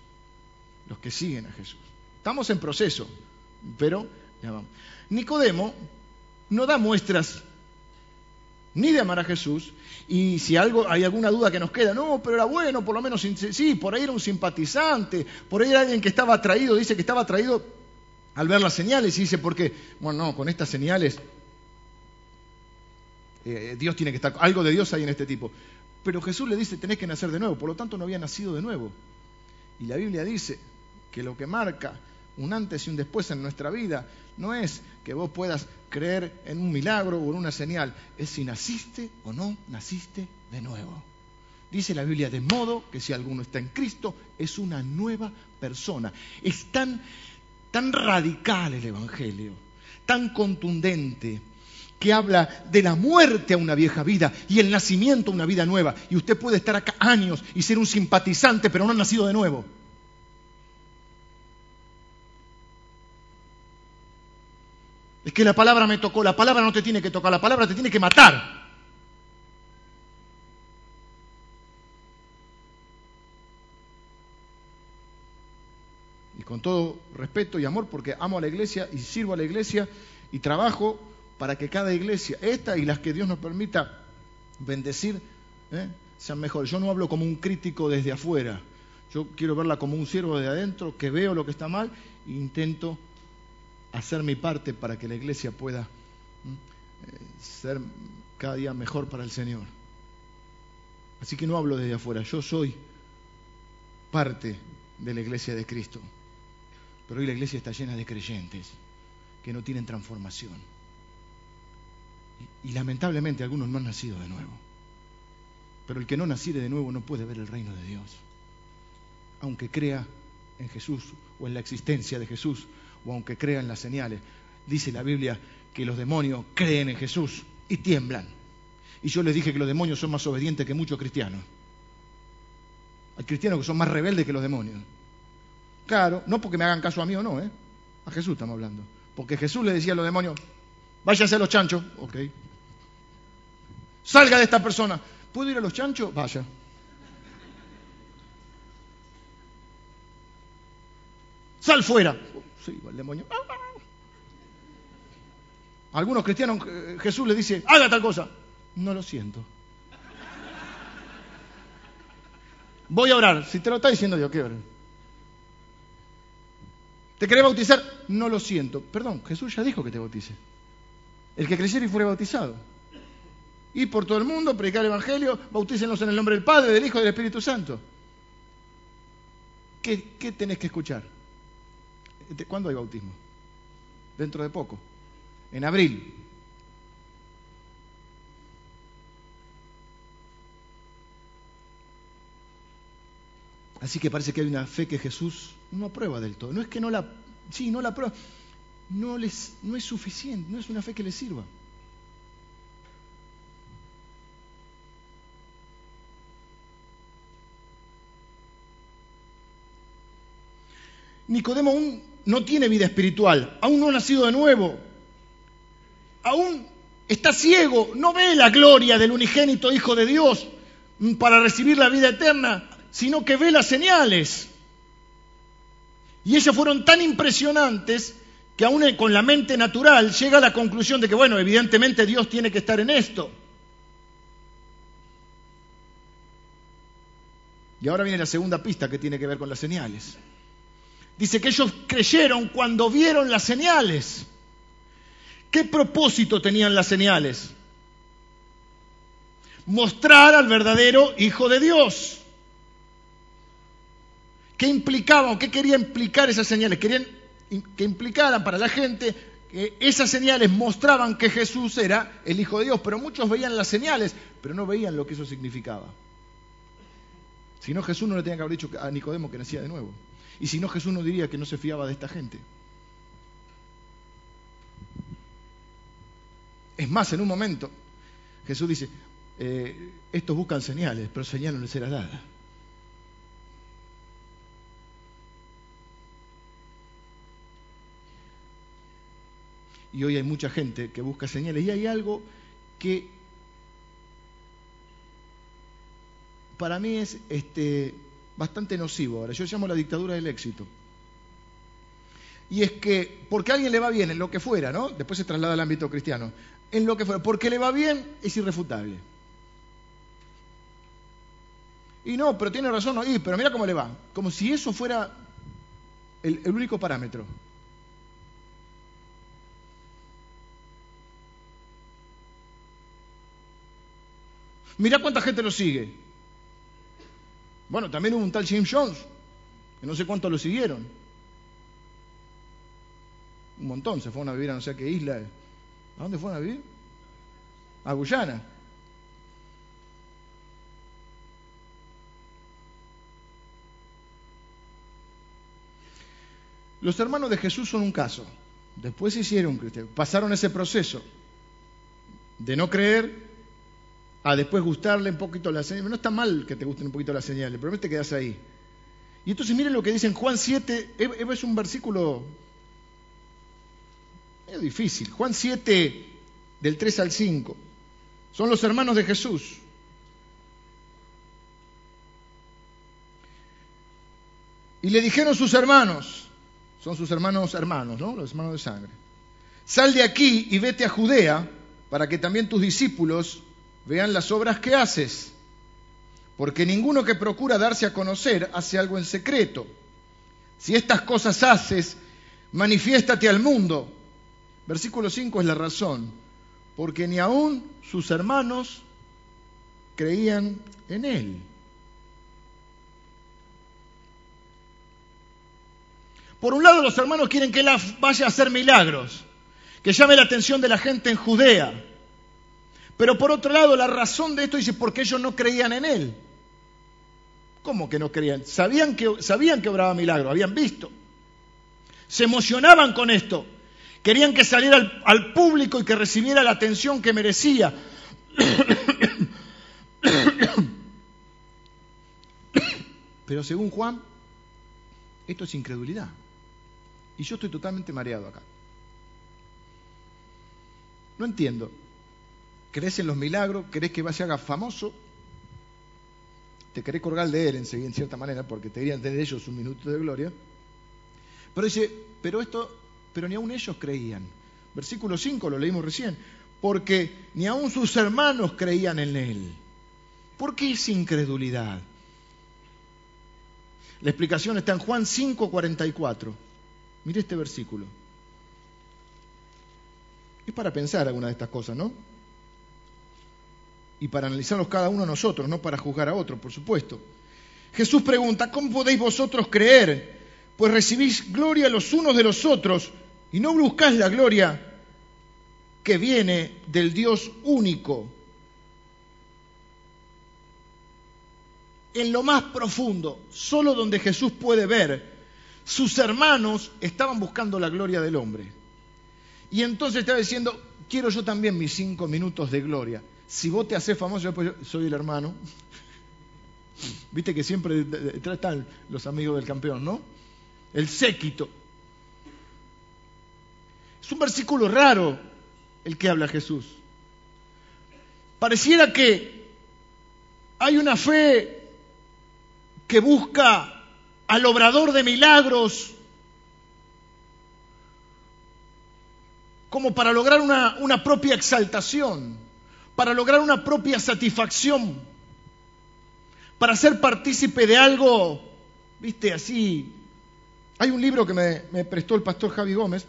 los que siguen a Jesús. Estamos en proceso, pero Nicodemo no da muestras ni de amar a Jesús, y si algo, hay alguna duda que nos queda, no, pero era bueno, por lo menos, sí, por ahí era un simpatizante, por ahí era alguien que estaba atraído, dice que estaba atraído al ver las señales, y dice, porque, bueno, no, con estas señales, eh, Dios tiene que estar, algo de Dios hay en este tipo. Pero Jesús le dice, tenés que nacer de nuevo, por lo tanto no había nacido de nuevo. Y la Biblia dice que lo que marca un antes y un después en nuestra vida, no es que vos puedas creer en un milagro o en una señal, es si naciste o no naciste de nuevo. Dice la Biblia, de modo que si alguno está en Cristo, es una nueva persona. Es tan, tan radical el Evangelio, tan contundente, que habla de la muerte a una vieja vida y el nacimiento a una vida nueva. Y usted puede estar acá años y ser un simpatizante, pero no ha nacido de nuevo. Es que la palabra me tocó, la palabra no te tiene que tocar, la palabra te tiene que matar. Y con todo respeto y amor, porque amo a la iglesia y sirvo a la iglesia y trabajo para que cada iglesia, esta y las que Dios nos permita bendecir, ¿eh? sean mejores. Yo no hablo como un crítico desde afuera, yo quiero verla como un siervo de adentro, que veo lo que está mal e intento hacer mi parte para que la iglesia pueda eh, ser cada día mejor para el Señor. Así que no hablo desde afuera, yo soy parte de la iglesia de Cristo. Pero hoy la iglesia está llena de creyentes que no tienen transformación. Y, y, lamentablemente algunos no han nacido de nuevo. Pero el que no naciere de nuevo no puede ver el reino de Dios. Aunque crea en Jesús o en la existencia de Jesús o aunque crean las señales. Dice la Biblia que los demonios creen en Jesús y tiemblan. Y yo les dije que los demonios son más obedientes que muchos cristianos. Hay cristianos que son más rebeldes que los demonios. Claro, no porque me hagan caso a mí o no, ¿eh? A Jesús estamos hablando. Porque Jesús le decía a los demonios, váyase a los chanchos, ok. Salga de esta persona. ¿Puedo ir a los chanchos? Vaya. Sal fuera el demonio. Algunos cristianos, eh, Jesús le dice, haga tal cosa. No lo siento. Voy a orar. Si te lo está diciendo Dios, ¿qué orar? ¿Te querés bautizar? No lo siento. Perdón, Jesús ya dijo que te bautice. El que creyera y fuera bautizado. Y por todo el mundo, predicar el Evangelio, bautícenlos en el nombre del Padre, del Hijo y del Espíritu Santo. ¿Qué, qué tenés que escuchar? ¿Cuándo hay bautismo? Dentro de poco. En abril. Así que parece que hay una fe que Jesús no aprueba del todo. No es que no la, sí, no la aprueba. No, les, no es suficiente, no es una fe que les sirva. Nicodemo, un no tiene vida espiritual, aún no ha nacido de nuevo, aún está ciego, no ve la gloria del unigénito Hijo de Dios para recibir la vida eterna, sino que ve las señales. Y ellas fueron tan impresionantes que aún con la mente natural llega a la conclusión de que, bueno, evidentemente Dios tiene que estar en esto. Y ahora viene la segunda pista que tiene que ver con las señales. Dice que ellos creyeron cuando vieron las señales. ¿Qué propósito tenían las señales? Mostrar al verdadero Hijo de Dios. ¿Qué implicaban? ¿Qué querían implicar esas señales? Querían que implicaran para la gente que esas señales mostraban que Jesús era el Hijo de Dios, pero muchos veían las señales, pero no veían lo que eso significaba. Si no, Jesús no le tenía que haber dicho a Nicodemo que nacía de nuevo. Y si no, Jesús no diría que no se fiaba de esta gente. Es más, en un momento, Jesús dice, eh, estos buscan señales, pero señal no les será dada. Y hoy hay mucha gente que busca señales y hay algo que para mí es este, bastante nocivo ahora. Yo llamo la dictadura del éxito. Y es que, porque a alguien le va bien en lo que fuera, ¿no? Después se traslada al ámbito cristiano. En lo que fuera, porque le va bien es irrefutable. Y no, pero tiene razón, no, y, pero mira cómo le va. Como si eso fuera el, único parámetro. Mira cuánta gente lo sigue. Bueno, también hubo un tal James Jones, que no sé cuántos lo siguieron. Un montón, se fueron a vivir a no sé qué isla. ¿A dónde fueron a vivir? A Guyana. Los hermanos de Jesús son un caso. Después se hicieron cristianos. Pasaron ese proceso de no creer a después gustarle un poquito las señales. No está mal que te gusten un poquito las señales, pero te quedas ahí. Y entonces miren lo que dice en Juan 7, es un versículo es difícil. Juan 7, del 3 al 5. Son los hermanos de Jesús. Y le dijeron sus hermanos, son sus hermanos hermanos, ¿no? Los hermanos de sangre. Sal de aquí y vete a Judea para que también tus discípulos vean las obras que haces, porque ninguno que procura darse a conocer hace algo en secreto. Si estas cosas haces, manifiéstate al mundo. Versículo 5 es la razón, porque ni aun sus hermanos creían en él. Por un lado, los hermanos quieren que él vaya a hacer milagros, que llame la atención de la gente en Judea. Pero por otro lado, la razón de esto dice, porque ellos no creían en él. ¿Cómo que no creían? Sabían que, sabían que obraba milagros, habían visto. Se emocionaban con esto. Querían que saliera al, al público y que recibiera la atención que merecía. Pero según Juan, esto es incredulidad. Y yo estoy totalmente mareado acá. No entiendo crees en los milagros, crees que se haga famoso, te querés colgar de él en, en cierta manera, porque te querían tener ellos un minuto de gloria. Pero dice, pero esto, pero ni aun ellos creían. Versículo 5 lo leímos recién, porque ni aun sus hermanos creían en él. ¿Por qué es incredulidad? La explicación está en Juan 5:44. Mire este versículo. Es para pensar alguna de estas cosas, ¿no? Y para analizarlos cada uno de nosotros, no para juzgar a otro, por supuesto. Jesús pregunta, ¿cómo podéis vosotros creer? Pues recibís gloria los unos de los otros y no buscáis la gloria que viene del Dios único. en lo más profundo, solo donde Jesús puede ver, sus hermanos estaban buscando la gloria del hombre. Y entonces estaba diciendo, quiero yo también mis cinco minutos de gloria. Si vos te haces famoso, yo pues, soy el hermano. Viste que siempre detrás están los amigos del campeón, ¿no? El séquito. Es un versículo raro el que habla Jesús. Pareciera que hay una fe que busca al obrador de milagros como para lograr una, propia exaltación, para lograr una propia satisfacción, para ser partícipe de algo, viste, así. Hay un libro que me, prestó el pastor Javi Gómez,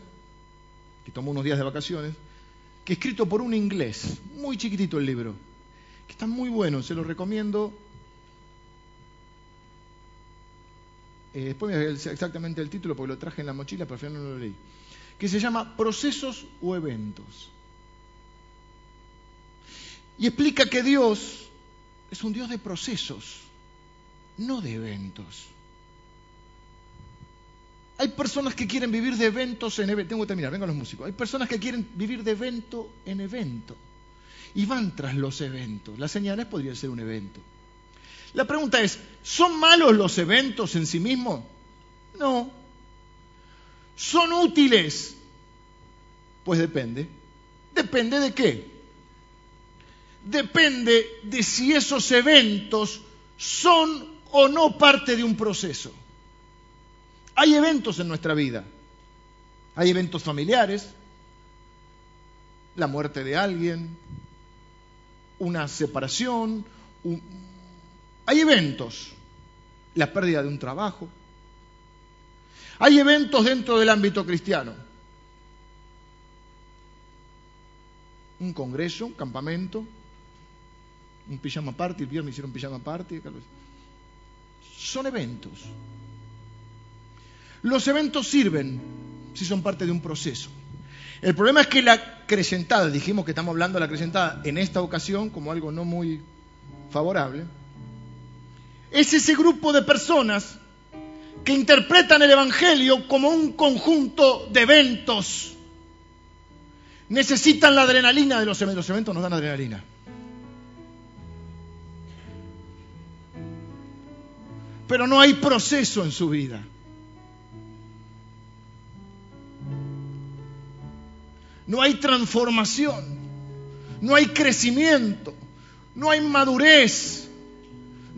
que tomó unos días de vacaciones, que es escrito por un inglés, muy chiquitito el libro, que está muy bueno, se lo recomiendo eh, después me exactamente el título porque lo traje en la mochila, pero al final no lo leí, que se llama Procesos o Eventos. Y explica que Dios es un Dios de procesos, no de eventos. Hay personas que quieren vivir de eventos en eventos. Tengo que terminar, vengan los músicos. Hay personas que quieren vivir de evento en evento. Y van tras los eventos. Las señales podrían ser un evento. La pregunta es, ¿son malos los eventos en sí mismos? No. ¿Son útiles? Pues depende. ¿Depende de qué? Depende de si esos eventos son o no parte de un proceso. Hay eventos en nuestra vida. Hay eventos familiares, la muerte de alguien, una separación, un, hay eventos, la pérdida de un trabajo. Hay eventos dentro del ámbito cristiano. Un congreso, un campamento, un pijama party, el viernes hicieron pijama party. Son eventos. Los eventos sirven si son parte de un proceso. El problema es que la acrecentada, dijimos que estamos hablando de la acrecentada en esta ocasión como algo no muy favorable, es ese grupo de personas que interpretan el Evangelio como un conjunto de eventos. Necesitan la adrenalina de los eventos. Los eventos nos dan adrenalina. Pero no hay proceso en su vida. No hay transformación. No hay crecimiento. No hay madurez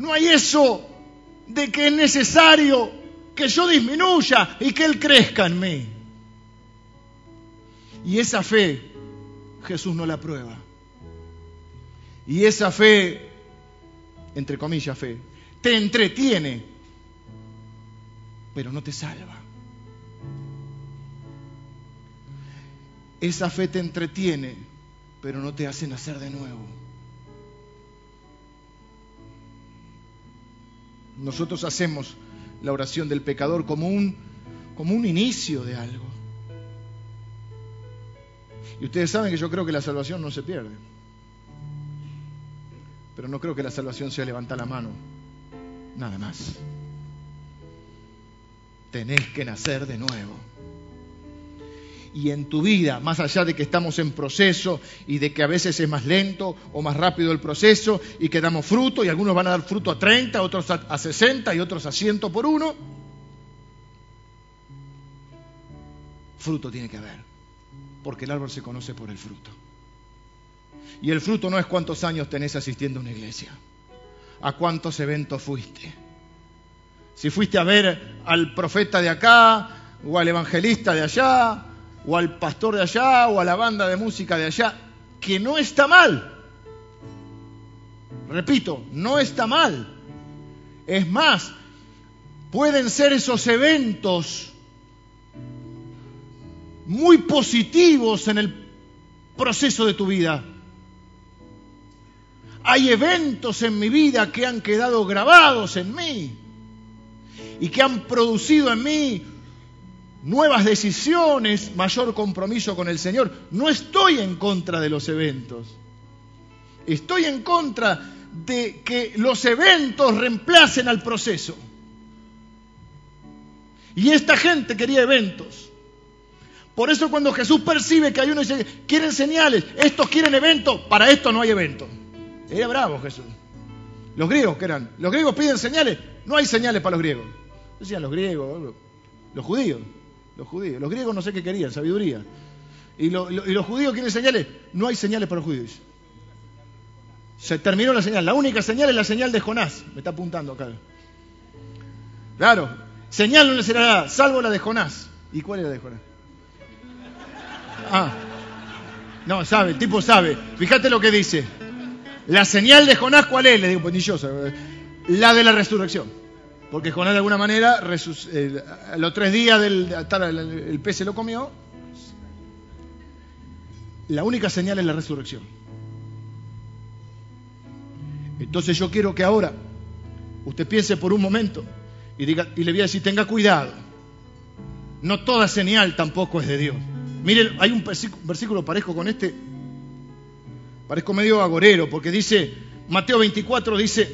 no hay eso de que es necesario que yo disminuya y que Él crezca en mí. Y esa fe Jesús no la prueba. Y esa fe, entre comillas fe, te entretiene, pero no te salva. Esa fe te entretiene, pero no te hace nacer de nuevo. Nosotros hacemos la oración del pecador como un, como un inicio de algo. Y ustedes saben que yo creo que la salvación no se pierde. Pero no creo que la salvación sea levantar la mano. Nada más. Tenés que nacer de nuevo y en tu vida, más allá de que estamos en proceso y de que a veces es más lento o más rápido el proceso y que damos fruto y algunos van a dar fruto a 30, otros a 60 y otros a 100 por uno, fruto tiene que haber, porque el árbol se conoce por el fruto. Y el fruto no es cuántos años tenés asistiendo a una iglesia, a cuántos eventos fuiste. Si fuiste a ver al profeta de acá o al evangelista de allá o al pastor de allá o a la banda de música de allá, que no está mal. Repito, no está mal. Es más, pueden ser esos eventos muy positivos en el proceso de tu vida. Hay eventos en mi vida que han quedado grabados en mí y que han producido en mí nuevas decisiones, mayor compromiso con el Señor. No estoy en contra de los eventos. Estoy en contra de que los eventos reemplacen al proceso. Y esta gente quería eventos. Por eso cuando Jesús percibe que hay uno dice, quieren señales, estos quieren eventos, para esto no hay evento. Era bravo Jesús. Los griegos que eran, los griegos piden señales, no hay señales para los griegos. Decían los griegos, los judíos, los judíos. Los griegos no sé qué querían, sabiduría. Y, y los judíos quieren señales, no hay señales para los judíos. Se terminó la señal. La única señal es la señal de Jonás. Me está apuntando acá. Claro. Señal no le será nada, salvo la de Jonás. ¿Y cuál es la de Jonás? Ah. No, sabe, el tipo sabe. Fíjate lo que dice. La señal de Jonás, ¿cuál es? Le digo, pues ni yo La de la resurrección. Porque Jonás de alguna manera, eh, a los tres días del, el pez se lo comió. La única señal es la resurrección. Entonces yo quiero que ahora usted piense por un momento y, diga, y le voy a decir, tenga cuidado. No toda señal tampoco es de Dios. Miren, hay un versículo parejo con este, parezco medio agorero, porque dice, Mateo 24 dice,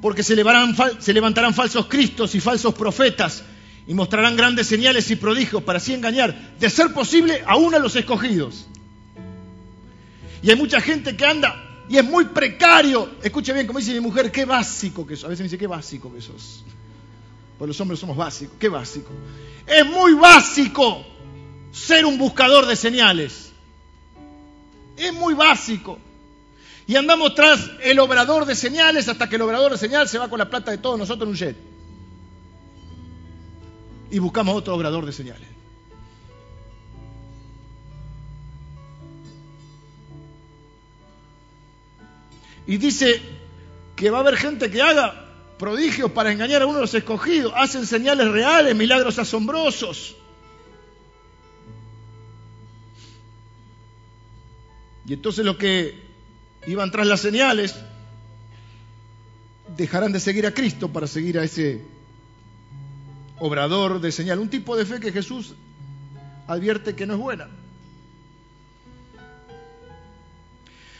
porque se levantarán, falsos cristos y falsos profetas y mostrarán grandes señales y prodigios para así engañar, de ser posible, aún a los escogidos. Y hay mucha gente que anda y es muy precario. Escuche bien, como dice mi mujer, qué básico que sos. A veces me dice, qué básico que sos. Pues los hombres somos básicos, qué básico. Es muy básico ser un buscador de señales. Es muy básico. Y andamos tras el obrador de señales hasta que el obrador de señales se va con la plata de todos nosotros en un jet. Y buscamos otro obrador de señales. Y dice que va a haber gente que haga prodigios para engañar a uno de los escogidos. Hacen señales reales, milagros asombrosos. Y entonces los que iban tras las señales dejarán de seguir a Cristo para seguir a ese obrador de señal. Un tipo de fe que Jesús advierte que no es buena.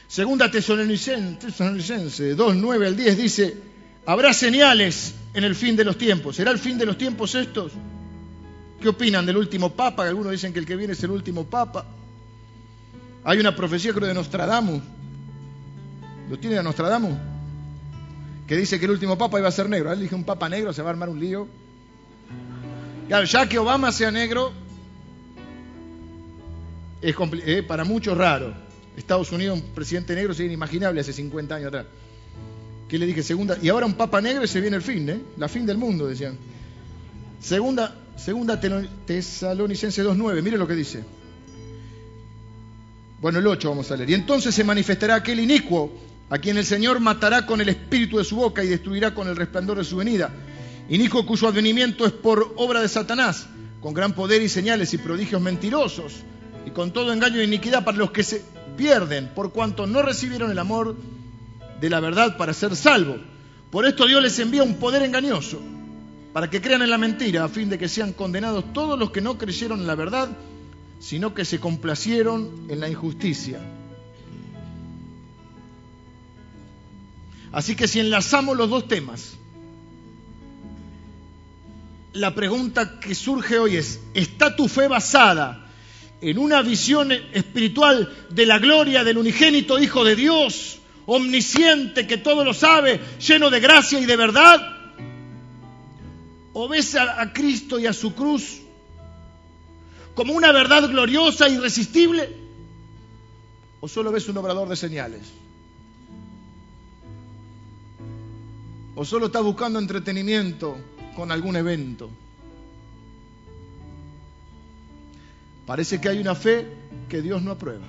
Segunda Tesalonicense 2, 9 al 10 dice, habrá señales en el fin de los tiempos. ¿Será el fin de los tiempos estos? ¿Qué opinan del último papa? Algunos dicen que el que viene es el último papa. Hay una profecía, creo, de Nostradamus. ¿Lo tiene a Nostradamus? Que dice que el último papa iba a ser negro. Él dijo un papa negro, se va a armar un lío. Ya que Obama sea negro, es eh, para muchos raro. Estados Unidos, un presidente negro sería inimaginable hace 50 años atrás. ¿Qué le dije? Segunda, y ahora un papa negro y se viene el fin, ¿eh? La fin del mundo, decían. Segunda, segunda Tesalonicense 2.9, mire lo que dice. Bueno, el 8 vamos a leer. Y entonces se manifestará aquel inicuo a quien el Señor matará con el espíritu de su boca y destruirá con el resplandor de su venida. Inicuo cuyo advenimiento es por obra de Satanás, con gran poder y señales y prodigios mentirosos, y con todo engaño e iniquidad para los que se pierden por cuanto no recibieron el amor de la verdad para ser salvos. Por esto Dios les envía un poder engañoso para que crean en la mentira, a fin de que sean condenados todos los que no creyeron en la verdad, sino que se complacieron en la injusticia. Así que si enlazamos los dos temas, la pregunta que surge hoy es, ¿está tu fe basada en una visión espiritual de la gloria del unigénito Hijo de Dios, omnisciente, que todo lo sabe, lleno de gracia y de verdad? ¿O ves a, Cristo y a su cruz como una verdad gloriosa irresistible? ¿O solo ves un obrador de señales? ¿O solo estás buscando entretenimiento con algún evento? Parece que hay una fe que Dios no aprueba.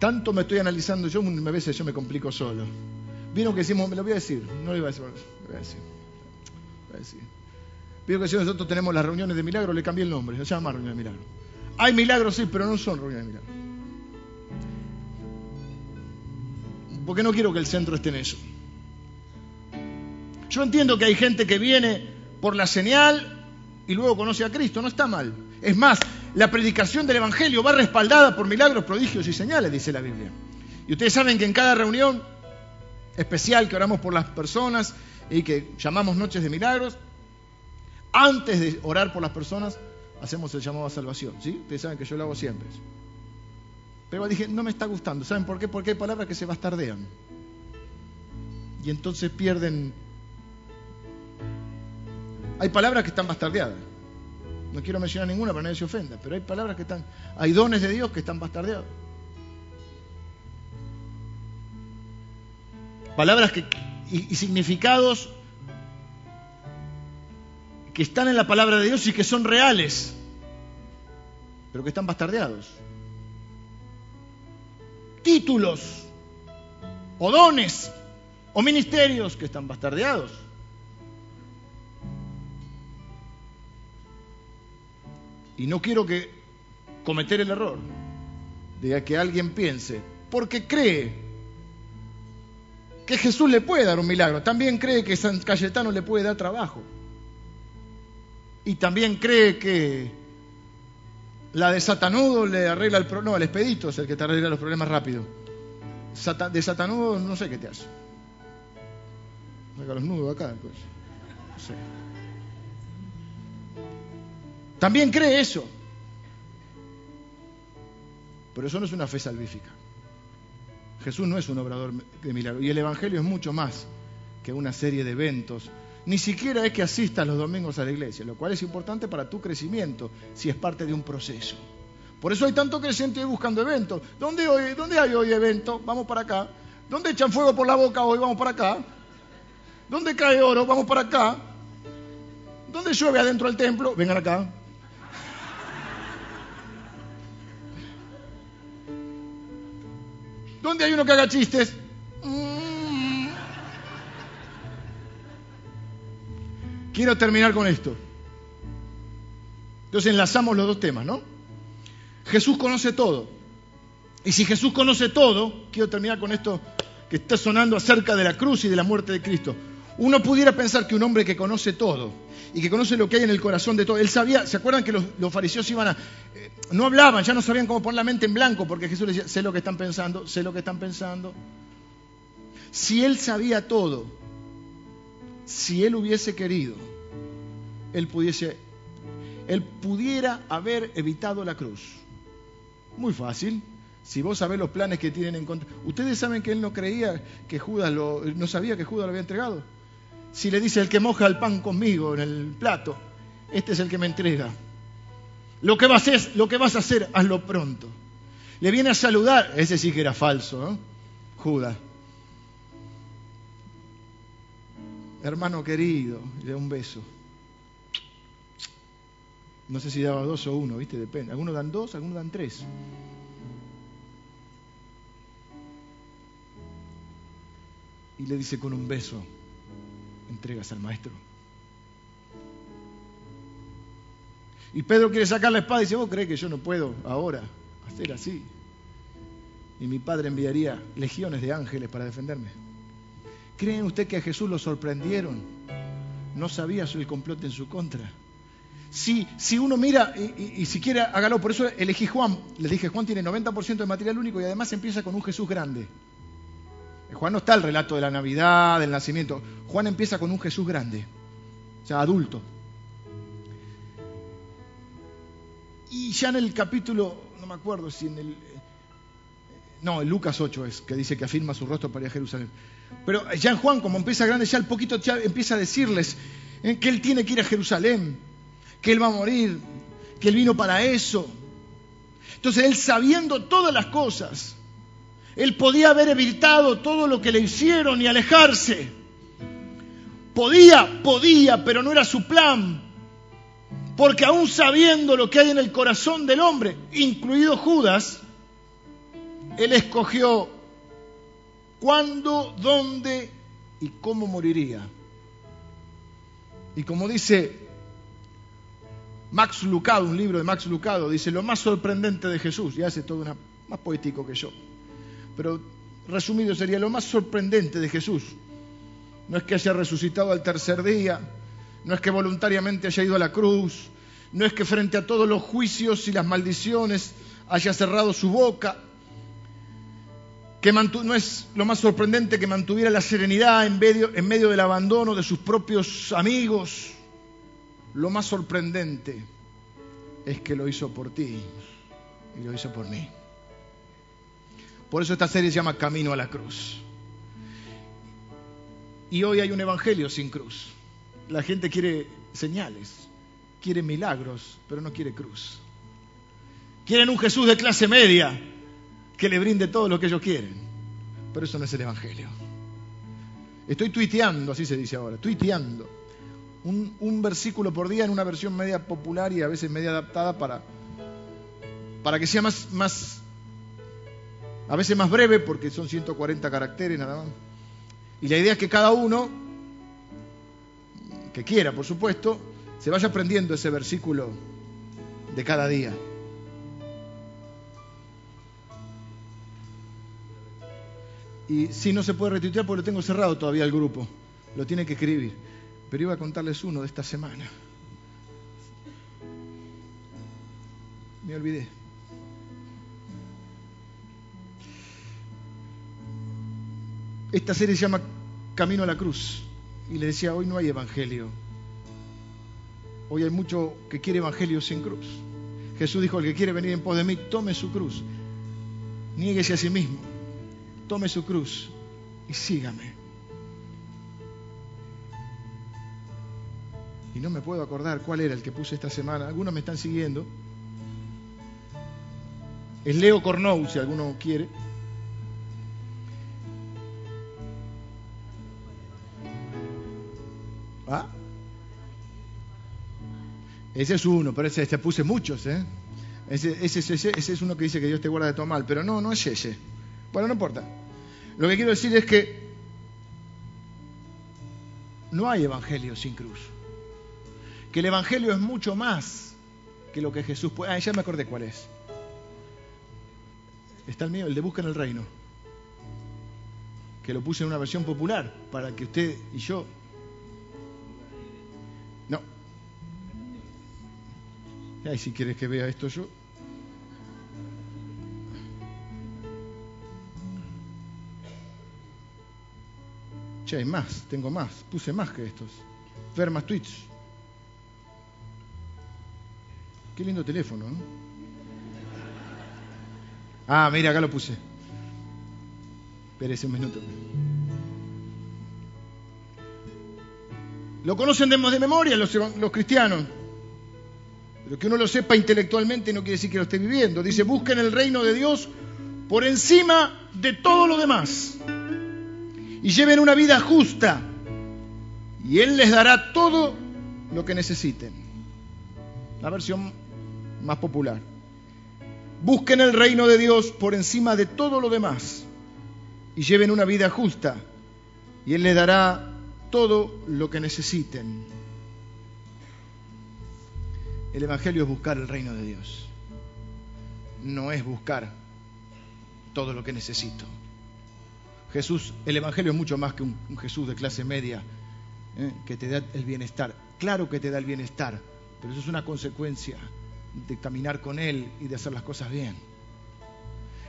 Tanto me estoy analizando yo, a veces yo me complico solo. Vieron que decimos, me lo voy a decir, no lo iba a decir, lo voy a decir. Voy a decir. Vieron que si nosotros tenemos las reuniones de milagro, le cambié el nombre, se llama reunión de milagro. Hay milagros, sí, pero no son reuniones de milagro. Porque no quiero que el centro esté en eso. Yo entiendo que hay gente que viene por la señal y luego conoce a Cristo, no está mal. Es más, la predicación del Evangelio va respaldada por milagros, prodigios y señales, dice la Biblia. Y ustedes saben que en cada reunión especial que oramos por las personas y que llamamos noches de milagros, antes de orar por las personas, hacemos el llamado a salvación. ¿sí? Ustedes saben que yo lo hago siempre. Pero dije, no me está gustando. ¿Saben por qué? Porque hay palabras que se bastardean. Y entonces pierden... Hay palabras que están bastardeadas. No quiero mencionar ninguna para nadie se ofenda, pero hay palabras que están... Hay dones de Dios que están bastardeados. Palabras que, y, y significados que están en la palabra de Dios y que son reales, pero que están bastardeados. Títulos, o dones, o ministerios que están bastardeados. Y no quiero que cometer el error de que alguien piense, porque cree que Jesús le puede dar un milagro, también cree que San Cayetano le puede dar trabajo. Y también cree que la de Satanudo le arregla el problema. No, el expedito es el que te arregla los problemas rápido. de Satanudo no sé qué te hace. Saca los nudos acá. Pues. No sé. También cree eso. Pero eso no es una fe salvífica. Jesús no es un obrador de milagros. Y el Evangelio es mucho más que una serie de eventos ni siquiera es que asistas los domingos a la iglesia, lo cual es importante para tu crecimiento, si es parte de un proceso. Por eso hay tanto creciente hoy buscando eventos. ¿Dónde, hoy, ¿Dónde hay hoy evento? Vamos para acá. ¿Dónde echan fuego por la boca hoy? Vamos para acá. ¿Dónde cae oro? Vamos para acá. ¿Dónde llueve adentro del templo? Vengan acá. ¿Dónde hay uno que haga chistes? Quiero terminar con esto. Entonces enlazamos los dos temas, ¿no? Jesús conoce todo. Y si Jesús conoce todo, quiero terminar con esto que está sonando acerca de la cruz y de la muerte de Cristo. Uno pudiera pensar que un hombre que conoce todo y que conoce lo que hay en el corazón de todo, él sabía, ¿se acuerdan que los, fariseos iban a... Eh, no hablaban, ya no sabían cómo poner la mente en blanco, porque Jesús les decía, sé lo que están pensando, sé lo que están pensando. Si él sabía todo, si él hubiese querido, él pudiese, él pudiera haber evitado la cruz. Muy fácil. Si vos sabés los planes que tienen en contra. Ustedes saben que él no creía que Judas lo, no sabía que Judas lo había entregado. Si le dice el que moja el pan conmigo en el plato, este es el que me entrega. Lo que vas a hacer, lo que vas a hacer hazlo pronto. Le viene a saludar, ese sí que era falso, ¿no? Judas. hermano querido, le da un beso. No sé si daba dos o uno, ¿viste? Depende. Algunos dan dos, algunos dan tres. Y le dice con un beso, entregas al maestro. Y Pedro quiere sacar la espada y dice, vos crees que yo no puedo ahora hacer así. Y mi padre enviaría legiones de ángeles para defenderme. ¿Creen usted que a Jesús lo sorprendieron? No sabía el complot en su contra. Si, si uno mira, y, quiere, hágalo, por eso elegí Juan. Les dije, Juan tiene 90% de material único y además empieza con un Jesús grande. Juan no está el relato de la Navidad, del nacimiento. Juan empieza con un Jesús grande, o sea, adulto. Y ya en el capítulo, no me acuerdo si en el... No, en Lucas 8 es, que dice que afirma su rostro para ir a Jerusalén. Pero ya en Juan, como empieza grande, ya el poquito ya empieza a decirles eh, que él tiene que ir a Jerusalén, que él va a morir, que él vino para eso. Entonces él sabiendo todas las cosas, él podía haber evitado todo lo que le hicieron y alejarse. Podía, podía, pero no era su plan. Porque aún sabiendo lo que hay en el corazón del hombre, incluido Judas, él escogió cuándo, dónde y cómo moriría. Y como dice Max Lucado, un libro de Max Lucado, dice lo más sorprendente de Jesús, y hace todo una, más poético que yo, pero resumido sería lo más sorprendente de Jesús. No es que haya resucitado al tercer día, no es que voluntariamente haya ido a la cruz, no es que frente a todos los juicios y las maldiciones haya cerrado su boca, que no es lo más sorprendente que mantuviera la serenidad en medio, en medio del abandono de sus propios amigos. Lo más sorprendente es que lo hizo por ti y lo hizo por mí. Por eso esta serie se llama Camino a la Cruz. Y hoy hay un evangelio sin cruz. La gente quiere señales, quiere milagros, pero no quiere cruz. Quieren un Jesús de clase media que le brinde todo lo que ellos quieren. Pero eso no es el evangelio. Estoy tuiteando, así se dice ahora, tuiteando. Un, un, versículo por día en una versión media popular y a veces media adaptada para, para que sea más, más, a veces más breve, porque son 140 caracteres nada más. Y la idea es que cada uno, que quiera, por supuesto, se vaya aprendiendo ese versículo de cada día. Y si no se puede retuitear porque lo tengo cerrado todavía el grupo, lo tiene que escribir. Pero iba a contarles uno de esta semana. Me olvidé. Esta serie se llama Camino a la Cruz. Y le decía, hoy no hay evangelio. Hoy hay mucho que quiere evangelio sin cruz. Jesús dijo, el que quiere venir en pos de mí, tome su cruz. Niéguese a sí mismo. Tome su cruz y sígame. Y no me puedo acordar cuál era el que puse esta semana. Algunos me están siguiendo. Es Leo Cornou, si alguno quiere. Ese es uno, pero ese, te puse muchos, ¿eh? Ese, es uno que dice que Dios te guarda de todo mal, pero no, no es ese. Bueno, no importa. Lo que quiero decir es que no hay evangelio sin cruz. Que el evangelio es mucho más que lo que Jesús puede. Ah, ya me acordé cuál es. Está el mío, el de Busca en el Reino. Que lo puse en una versión popular para que usted y yo Ay, si quieres que vea esto yo. Che, hay más, tengo más, puse más que estos. Ver más tweets. Qué lindo teléfono, ¿no? Ah, mira, acá lo puse. Espérese un minuto. Lo conocen de, memoria los, los cristianos. Pero que uno lo sepa intelectualmente no quiere decir que lo esté viviendo. Dice, busquen el reino de Dios por encima de todo lo demás. Y lleven una vida justa. Y Él les dará todo lo que necesiten. La versión más popular. Busquen el reino de Dios por encima de todo lo demás. Y lleven una vida justa. Y Él les dará todo lo que necesiten. El Evangelio es buscar el reino de Dios. No es buscar todo lo que necesito. Jesús, el Evangelio es mucho más que un, Jesús de clase media ¿eh? que te da el bienestar. Claro que te da el bienestar, pero eso es una consecuencia de caminar con Él y de hacer las cosas bien.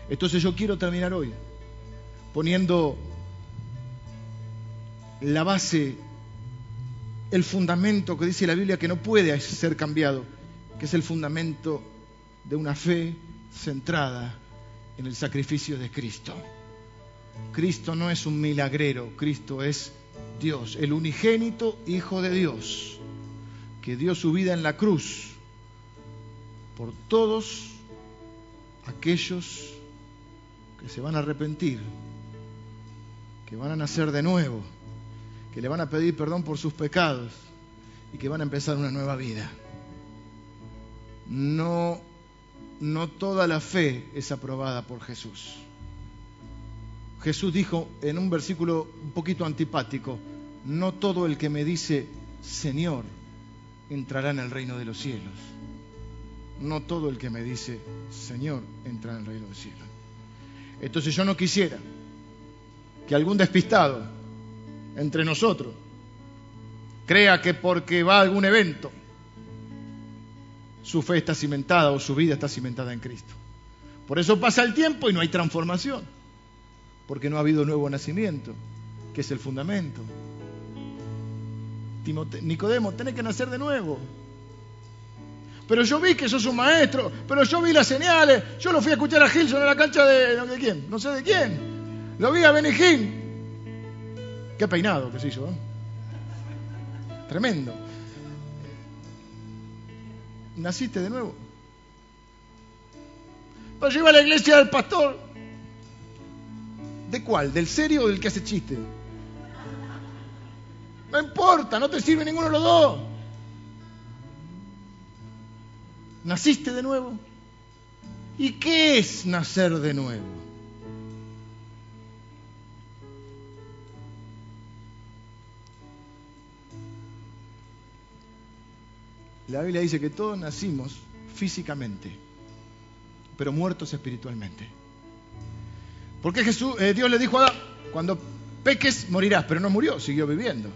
Entonces yo quiero terminar hoy poniendo la base, el fundamento que dice la Biblia que no puede ser cambiado que es el fundamento de una fe centrada en el sacrificio de Cristo. Cristo no es un milagrero, Cristo es Dios, el unigénito Hijo de Dios, que dio su vida en la cruz por todos aquellos que se van a arrepentir, que van a nacer de nuevo, que le van a pedir perdón por sus pecados y que van a empezar una nueva vida no, no toda la fe es aprobada por Jesús. Jesús dijo en un versículo un poquito antipático, no todo el que me dice Señor entrará en el reino de los cielos. No todo el que me dice Señor entrará en el reino de los cielos. Entonces yo no quisiera que algún despistado entre nosotros crea que porque va a algún evento, su fe está cimentada o su vida está cimentada en Cristo. Por eso pasa el tiempo y no hay transformación, porque no ha habido nuevo nacimiento, que es el fundamento. Nicodemo, tenés que nacer de nuevo. Pero yo vi que sos un maestro, pero yo vi las señales, yo lo fui a escuchar a Gilson en la cancha de, de quién, no sé de quién. Lo vi a Benigín. Qué peinado que se hizo, ¿eh? Tremendo. Naciste de nuevo. Pero yo iba a la iglesia del pastor. ¿De cuál? ¿Del serio o del que hace chiste? No importa, no te sirve ninguno de los dos. ¿Naciste de nuevo? ¿Y qué es nacer de nuevo? La Biblia dice que todos nacimos físicamente, pero muertos espiritualmente. Porque Jesús, eh, Dios le dijo a Adán, cuando peques morirás, pero no murió, siguió viviendo.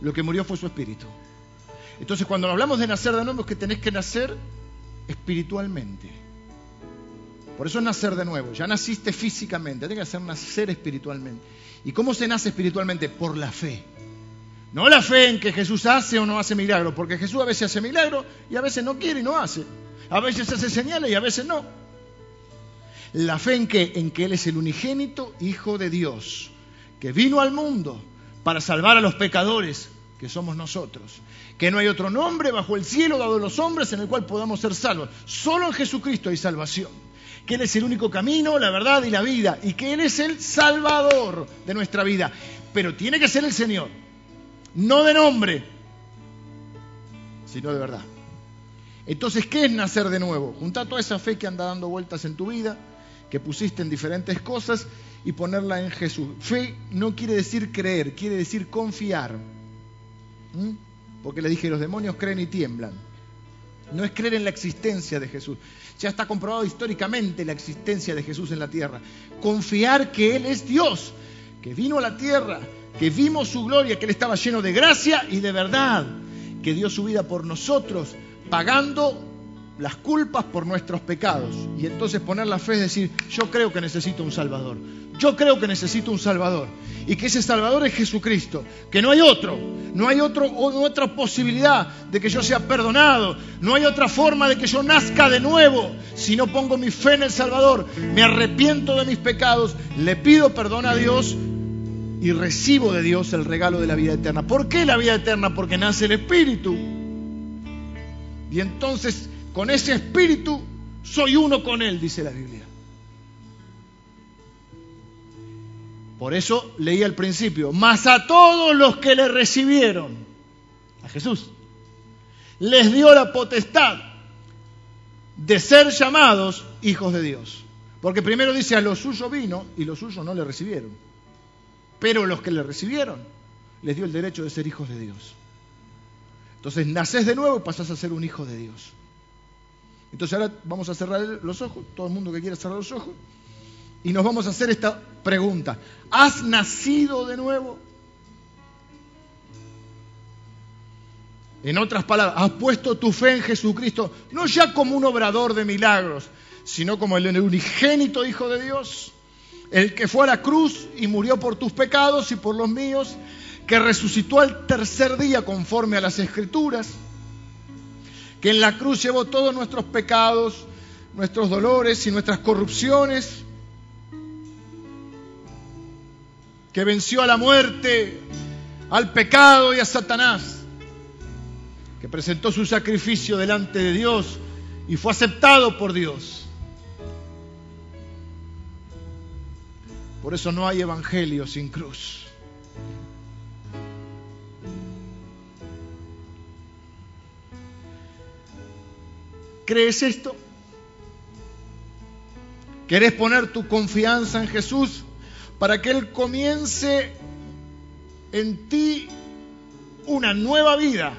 Lo que murió fue su espíritu. Entonces cuando hablamos de nacer de nuevo es que tenés que nacer espiritualmente. Por eso es nacer de nuevo. Ya naciste físicamente, tenés que hacer nacer espiritualmente. ¿Y cómo se nace espiritualmente? Por la fe. No la fe en que Jesús hace o no hace milagros, porque Jesús a veces hace milagros y a veces no quiere y no hace. A veces hace señales y a veces no. La fe en que, en que Él es el unigénito Hijo de Dios, que vino al mundo para salvar a los pecadores, que somos nosotros. Que no hay otro nombre bajo el cielo dado a los hombres en el cual podamos ser salvos. Solo en Jesucristo hay salvación. Que Él es el único camino, la verdad y la vida. Y que Él es el salvador de nuestra vida. Pero tiene que ser el Señor. No de nombre, sino de verdad. Entonces, ¿qué es nacer de nuevo? Junta toda esa fe que anda dando vueltas en tu vida, que pusiste en diferentes cosas, y ponerla en Jesús. Fe no quiere decir creer, quiere decir confiar. ¿Mm? Porque le dije, los demonios creen y tiemblan. No es creer en la existencia de Jesús. Ya está comprobado históricamente la existencia de Jesús en la tierra. Confiar que Él es Dios, que vino a la tierra, que vimos su gloria, que Él estaba lleno de gracia y de verdad, que dio su vida por nosotros, pagando las culpas por nuestros pecados. Y entonces poner la fe es decir, yo creo que necesito un Salvador. Yo creo que necesito un Salvador. Y que ese Salvador es Jesucristo. Que no hay otro. No hay otra posibilidad de que yo sea perdonado. No hay otra forma de que yo nazca de nuevo. Si no pongo mi fe en el Salvador, me arrepiento de mis pecados, le pido perdón a Dios y recibo de Dios el regalo de la vida eterna. ¿Por qué la vida eterna? Porque nace el Espíritu. Y entonces con ese Espíritu soy uno con Él, dice la Biblia. Por eso leí al principio, mas a todos los que le recibieron, a Jesús, les dio la potestad de ser llamados hijos de Dios. Porque primero dice, a los suyos vino y los suyos no le recibieron. Pero los que le recibieron, les dio el derecho de ser hijos de Dios. Entonces naces de nuevo y pasás a ser un hijo de Dios. Entonces ahora vamos a cerrar los ojos, todo el mundo que quiera cerrar los ojos y nos vamos a hacer esta pregunta. ¿Has nacido de nuevo? En otras palabras, has puesto tu fe en Jesucristo, no ya como un obrador de milagros, sino como el unigénito Hijo de Dios, el que fue a la cruz y murió por tus pecados y por los míos, que resucitó al tercer día conforme a las Escrituras, que en la cruz llevó todos nuestros pecados, nuestros dolores y nuestras corrupciones, que venció a la muerte, al pecado y a Satanás, que presentó su sacrificio delante de Dios y fue aceptado por Dios. Por eso no hay evangelio sin cruz. ¿Crees esto? ¿Querés poner tu confianza en Jesús? para que Él comience en ti una nueva vida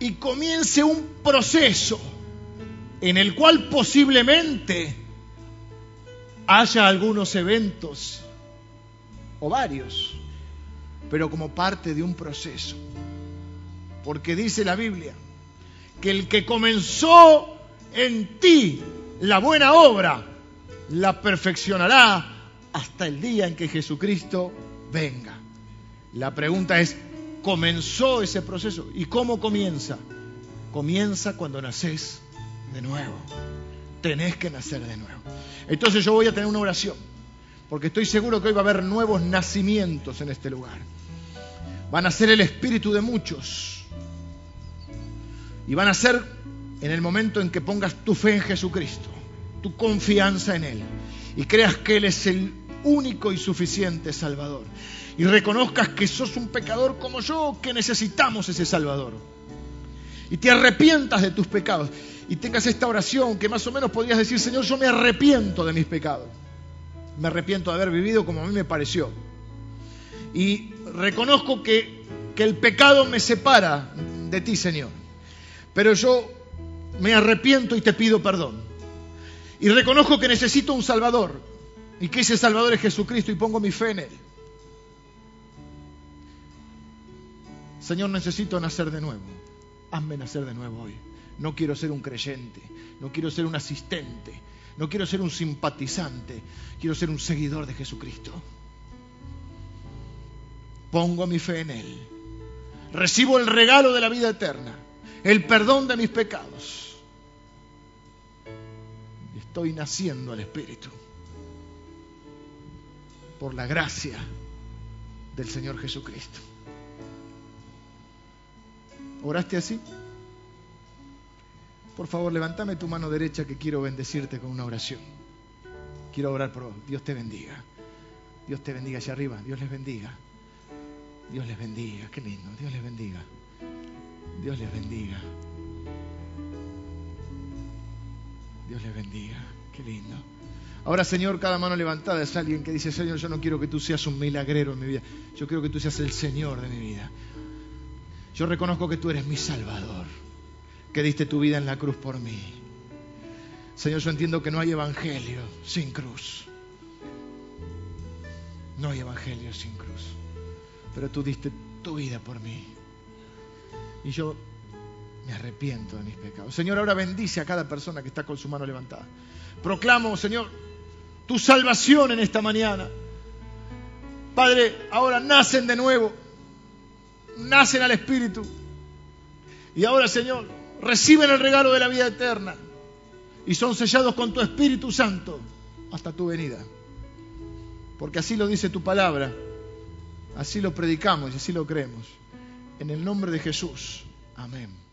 y comience un proceso en el cual posiblemente haya algunos eventos o varios pero como parte de un proceso. Porque dice la Biblia que el que comenzó en ti la buena obra, la perfeccionará hasta el día en que Jesucristo venga. La pregunta es, ¿comenzó ese proceso? ¿Y cómo comienza? Comienza cuando naces de nuevo. Tenés que nacer de nuevo. Entonces yo voy a tener una oración, porque estoy seguro que hoy va a haber nuevos nacimientos en este lugar. Van a ser el espíritu de muchos. Y van a ser en el momento en que pongas tu fe en Jesucristo, tu confianza en Él, y creas que Él es el único y suficiente Salvador. Y reconozcas que sos un pecador como yo, que necesitamos ese Salvador. Y te arrepientas de tus pecados. Y tengas esta oración que más o menos podrías decir, Señor, yo me arrepiento de mis pecados. Me arrepiento de haber vivido como a mí me pareció. Y reconozco que, que el pecado me separa de ti, Señor. Pero yo me arrepiento y te pido perdón. Y reconozco que necesito un Salvador y que ese Salvador es Jesucristo y pongo mi fe en Él. Señor, necesito nacer de nuevo. Hazme nacer de nuevo hoy. No quiero ser un creyente, no quiero ser un asistente, no quiero ser un simpatizante, quiero ser un seguidor de Jesucristo. Pongo mi fe en Él. Recibo el regalo de la vida eterna, el perdón de mis pecados. Estoy naciendo al Espíritu por la gracia del Señor Jesucristo. ¿Oraste así? Por favor, levántame tu mano derecha que quiero bendecirte con una oración. Quiero orar por vos. Dios te bendiga. Dios te bendiga allá arriba. Dios les bendiga. Dios les bendiga. Qué lindo. Dios les bendiga. Dios les bendiga. Dios les bendiga. Qué lindo. Ahora, Señor, cada mano levantada es alguien que dice, Señor, yo no quiero que tú seas un milagrero en mi vida. Yo quiero que tú seas el Señor de mi vida. Yo reconozco que tú eres mi Salvador, que diste tu vida en la cruz por mí. Señor, yo entiendo que no hay evangelio sin cruz. No hay evangelio sin cruz. Pero tú diste tu vida por mí. Y yo me arrepiento de mis pecados. Señor, ahora bendice a cada persona que está con su mano levantada. Proclamo, Señor, tu salvación en esta mañana. Padre, ahora nacen de nuevo nacen al Espíritu. Y ahora, Señor, reciben el regalo de la vida eterna y son sellados con tu Espíritu Santo hasta tu venida. Porque así lo dice tu palabra, así lo predicamos y así lo creemos. En el nombre de Jesús. Amén.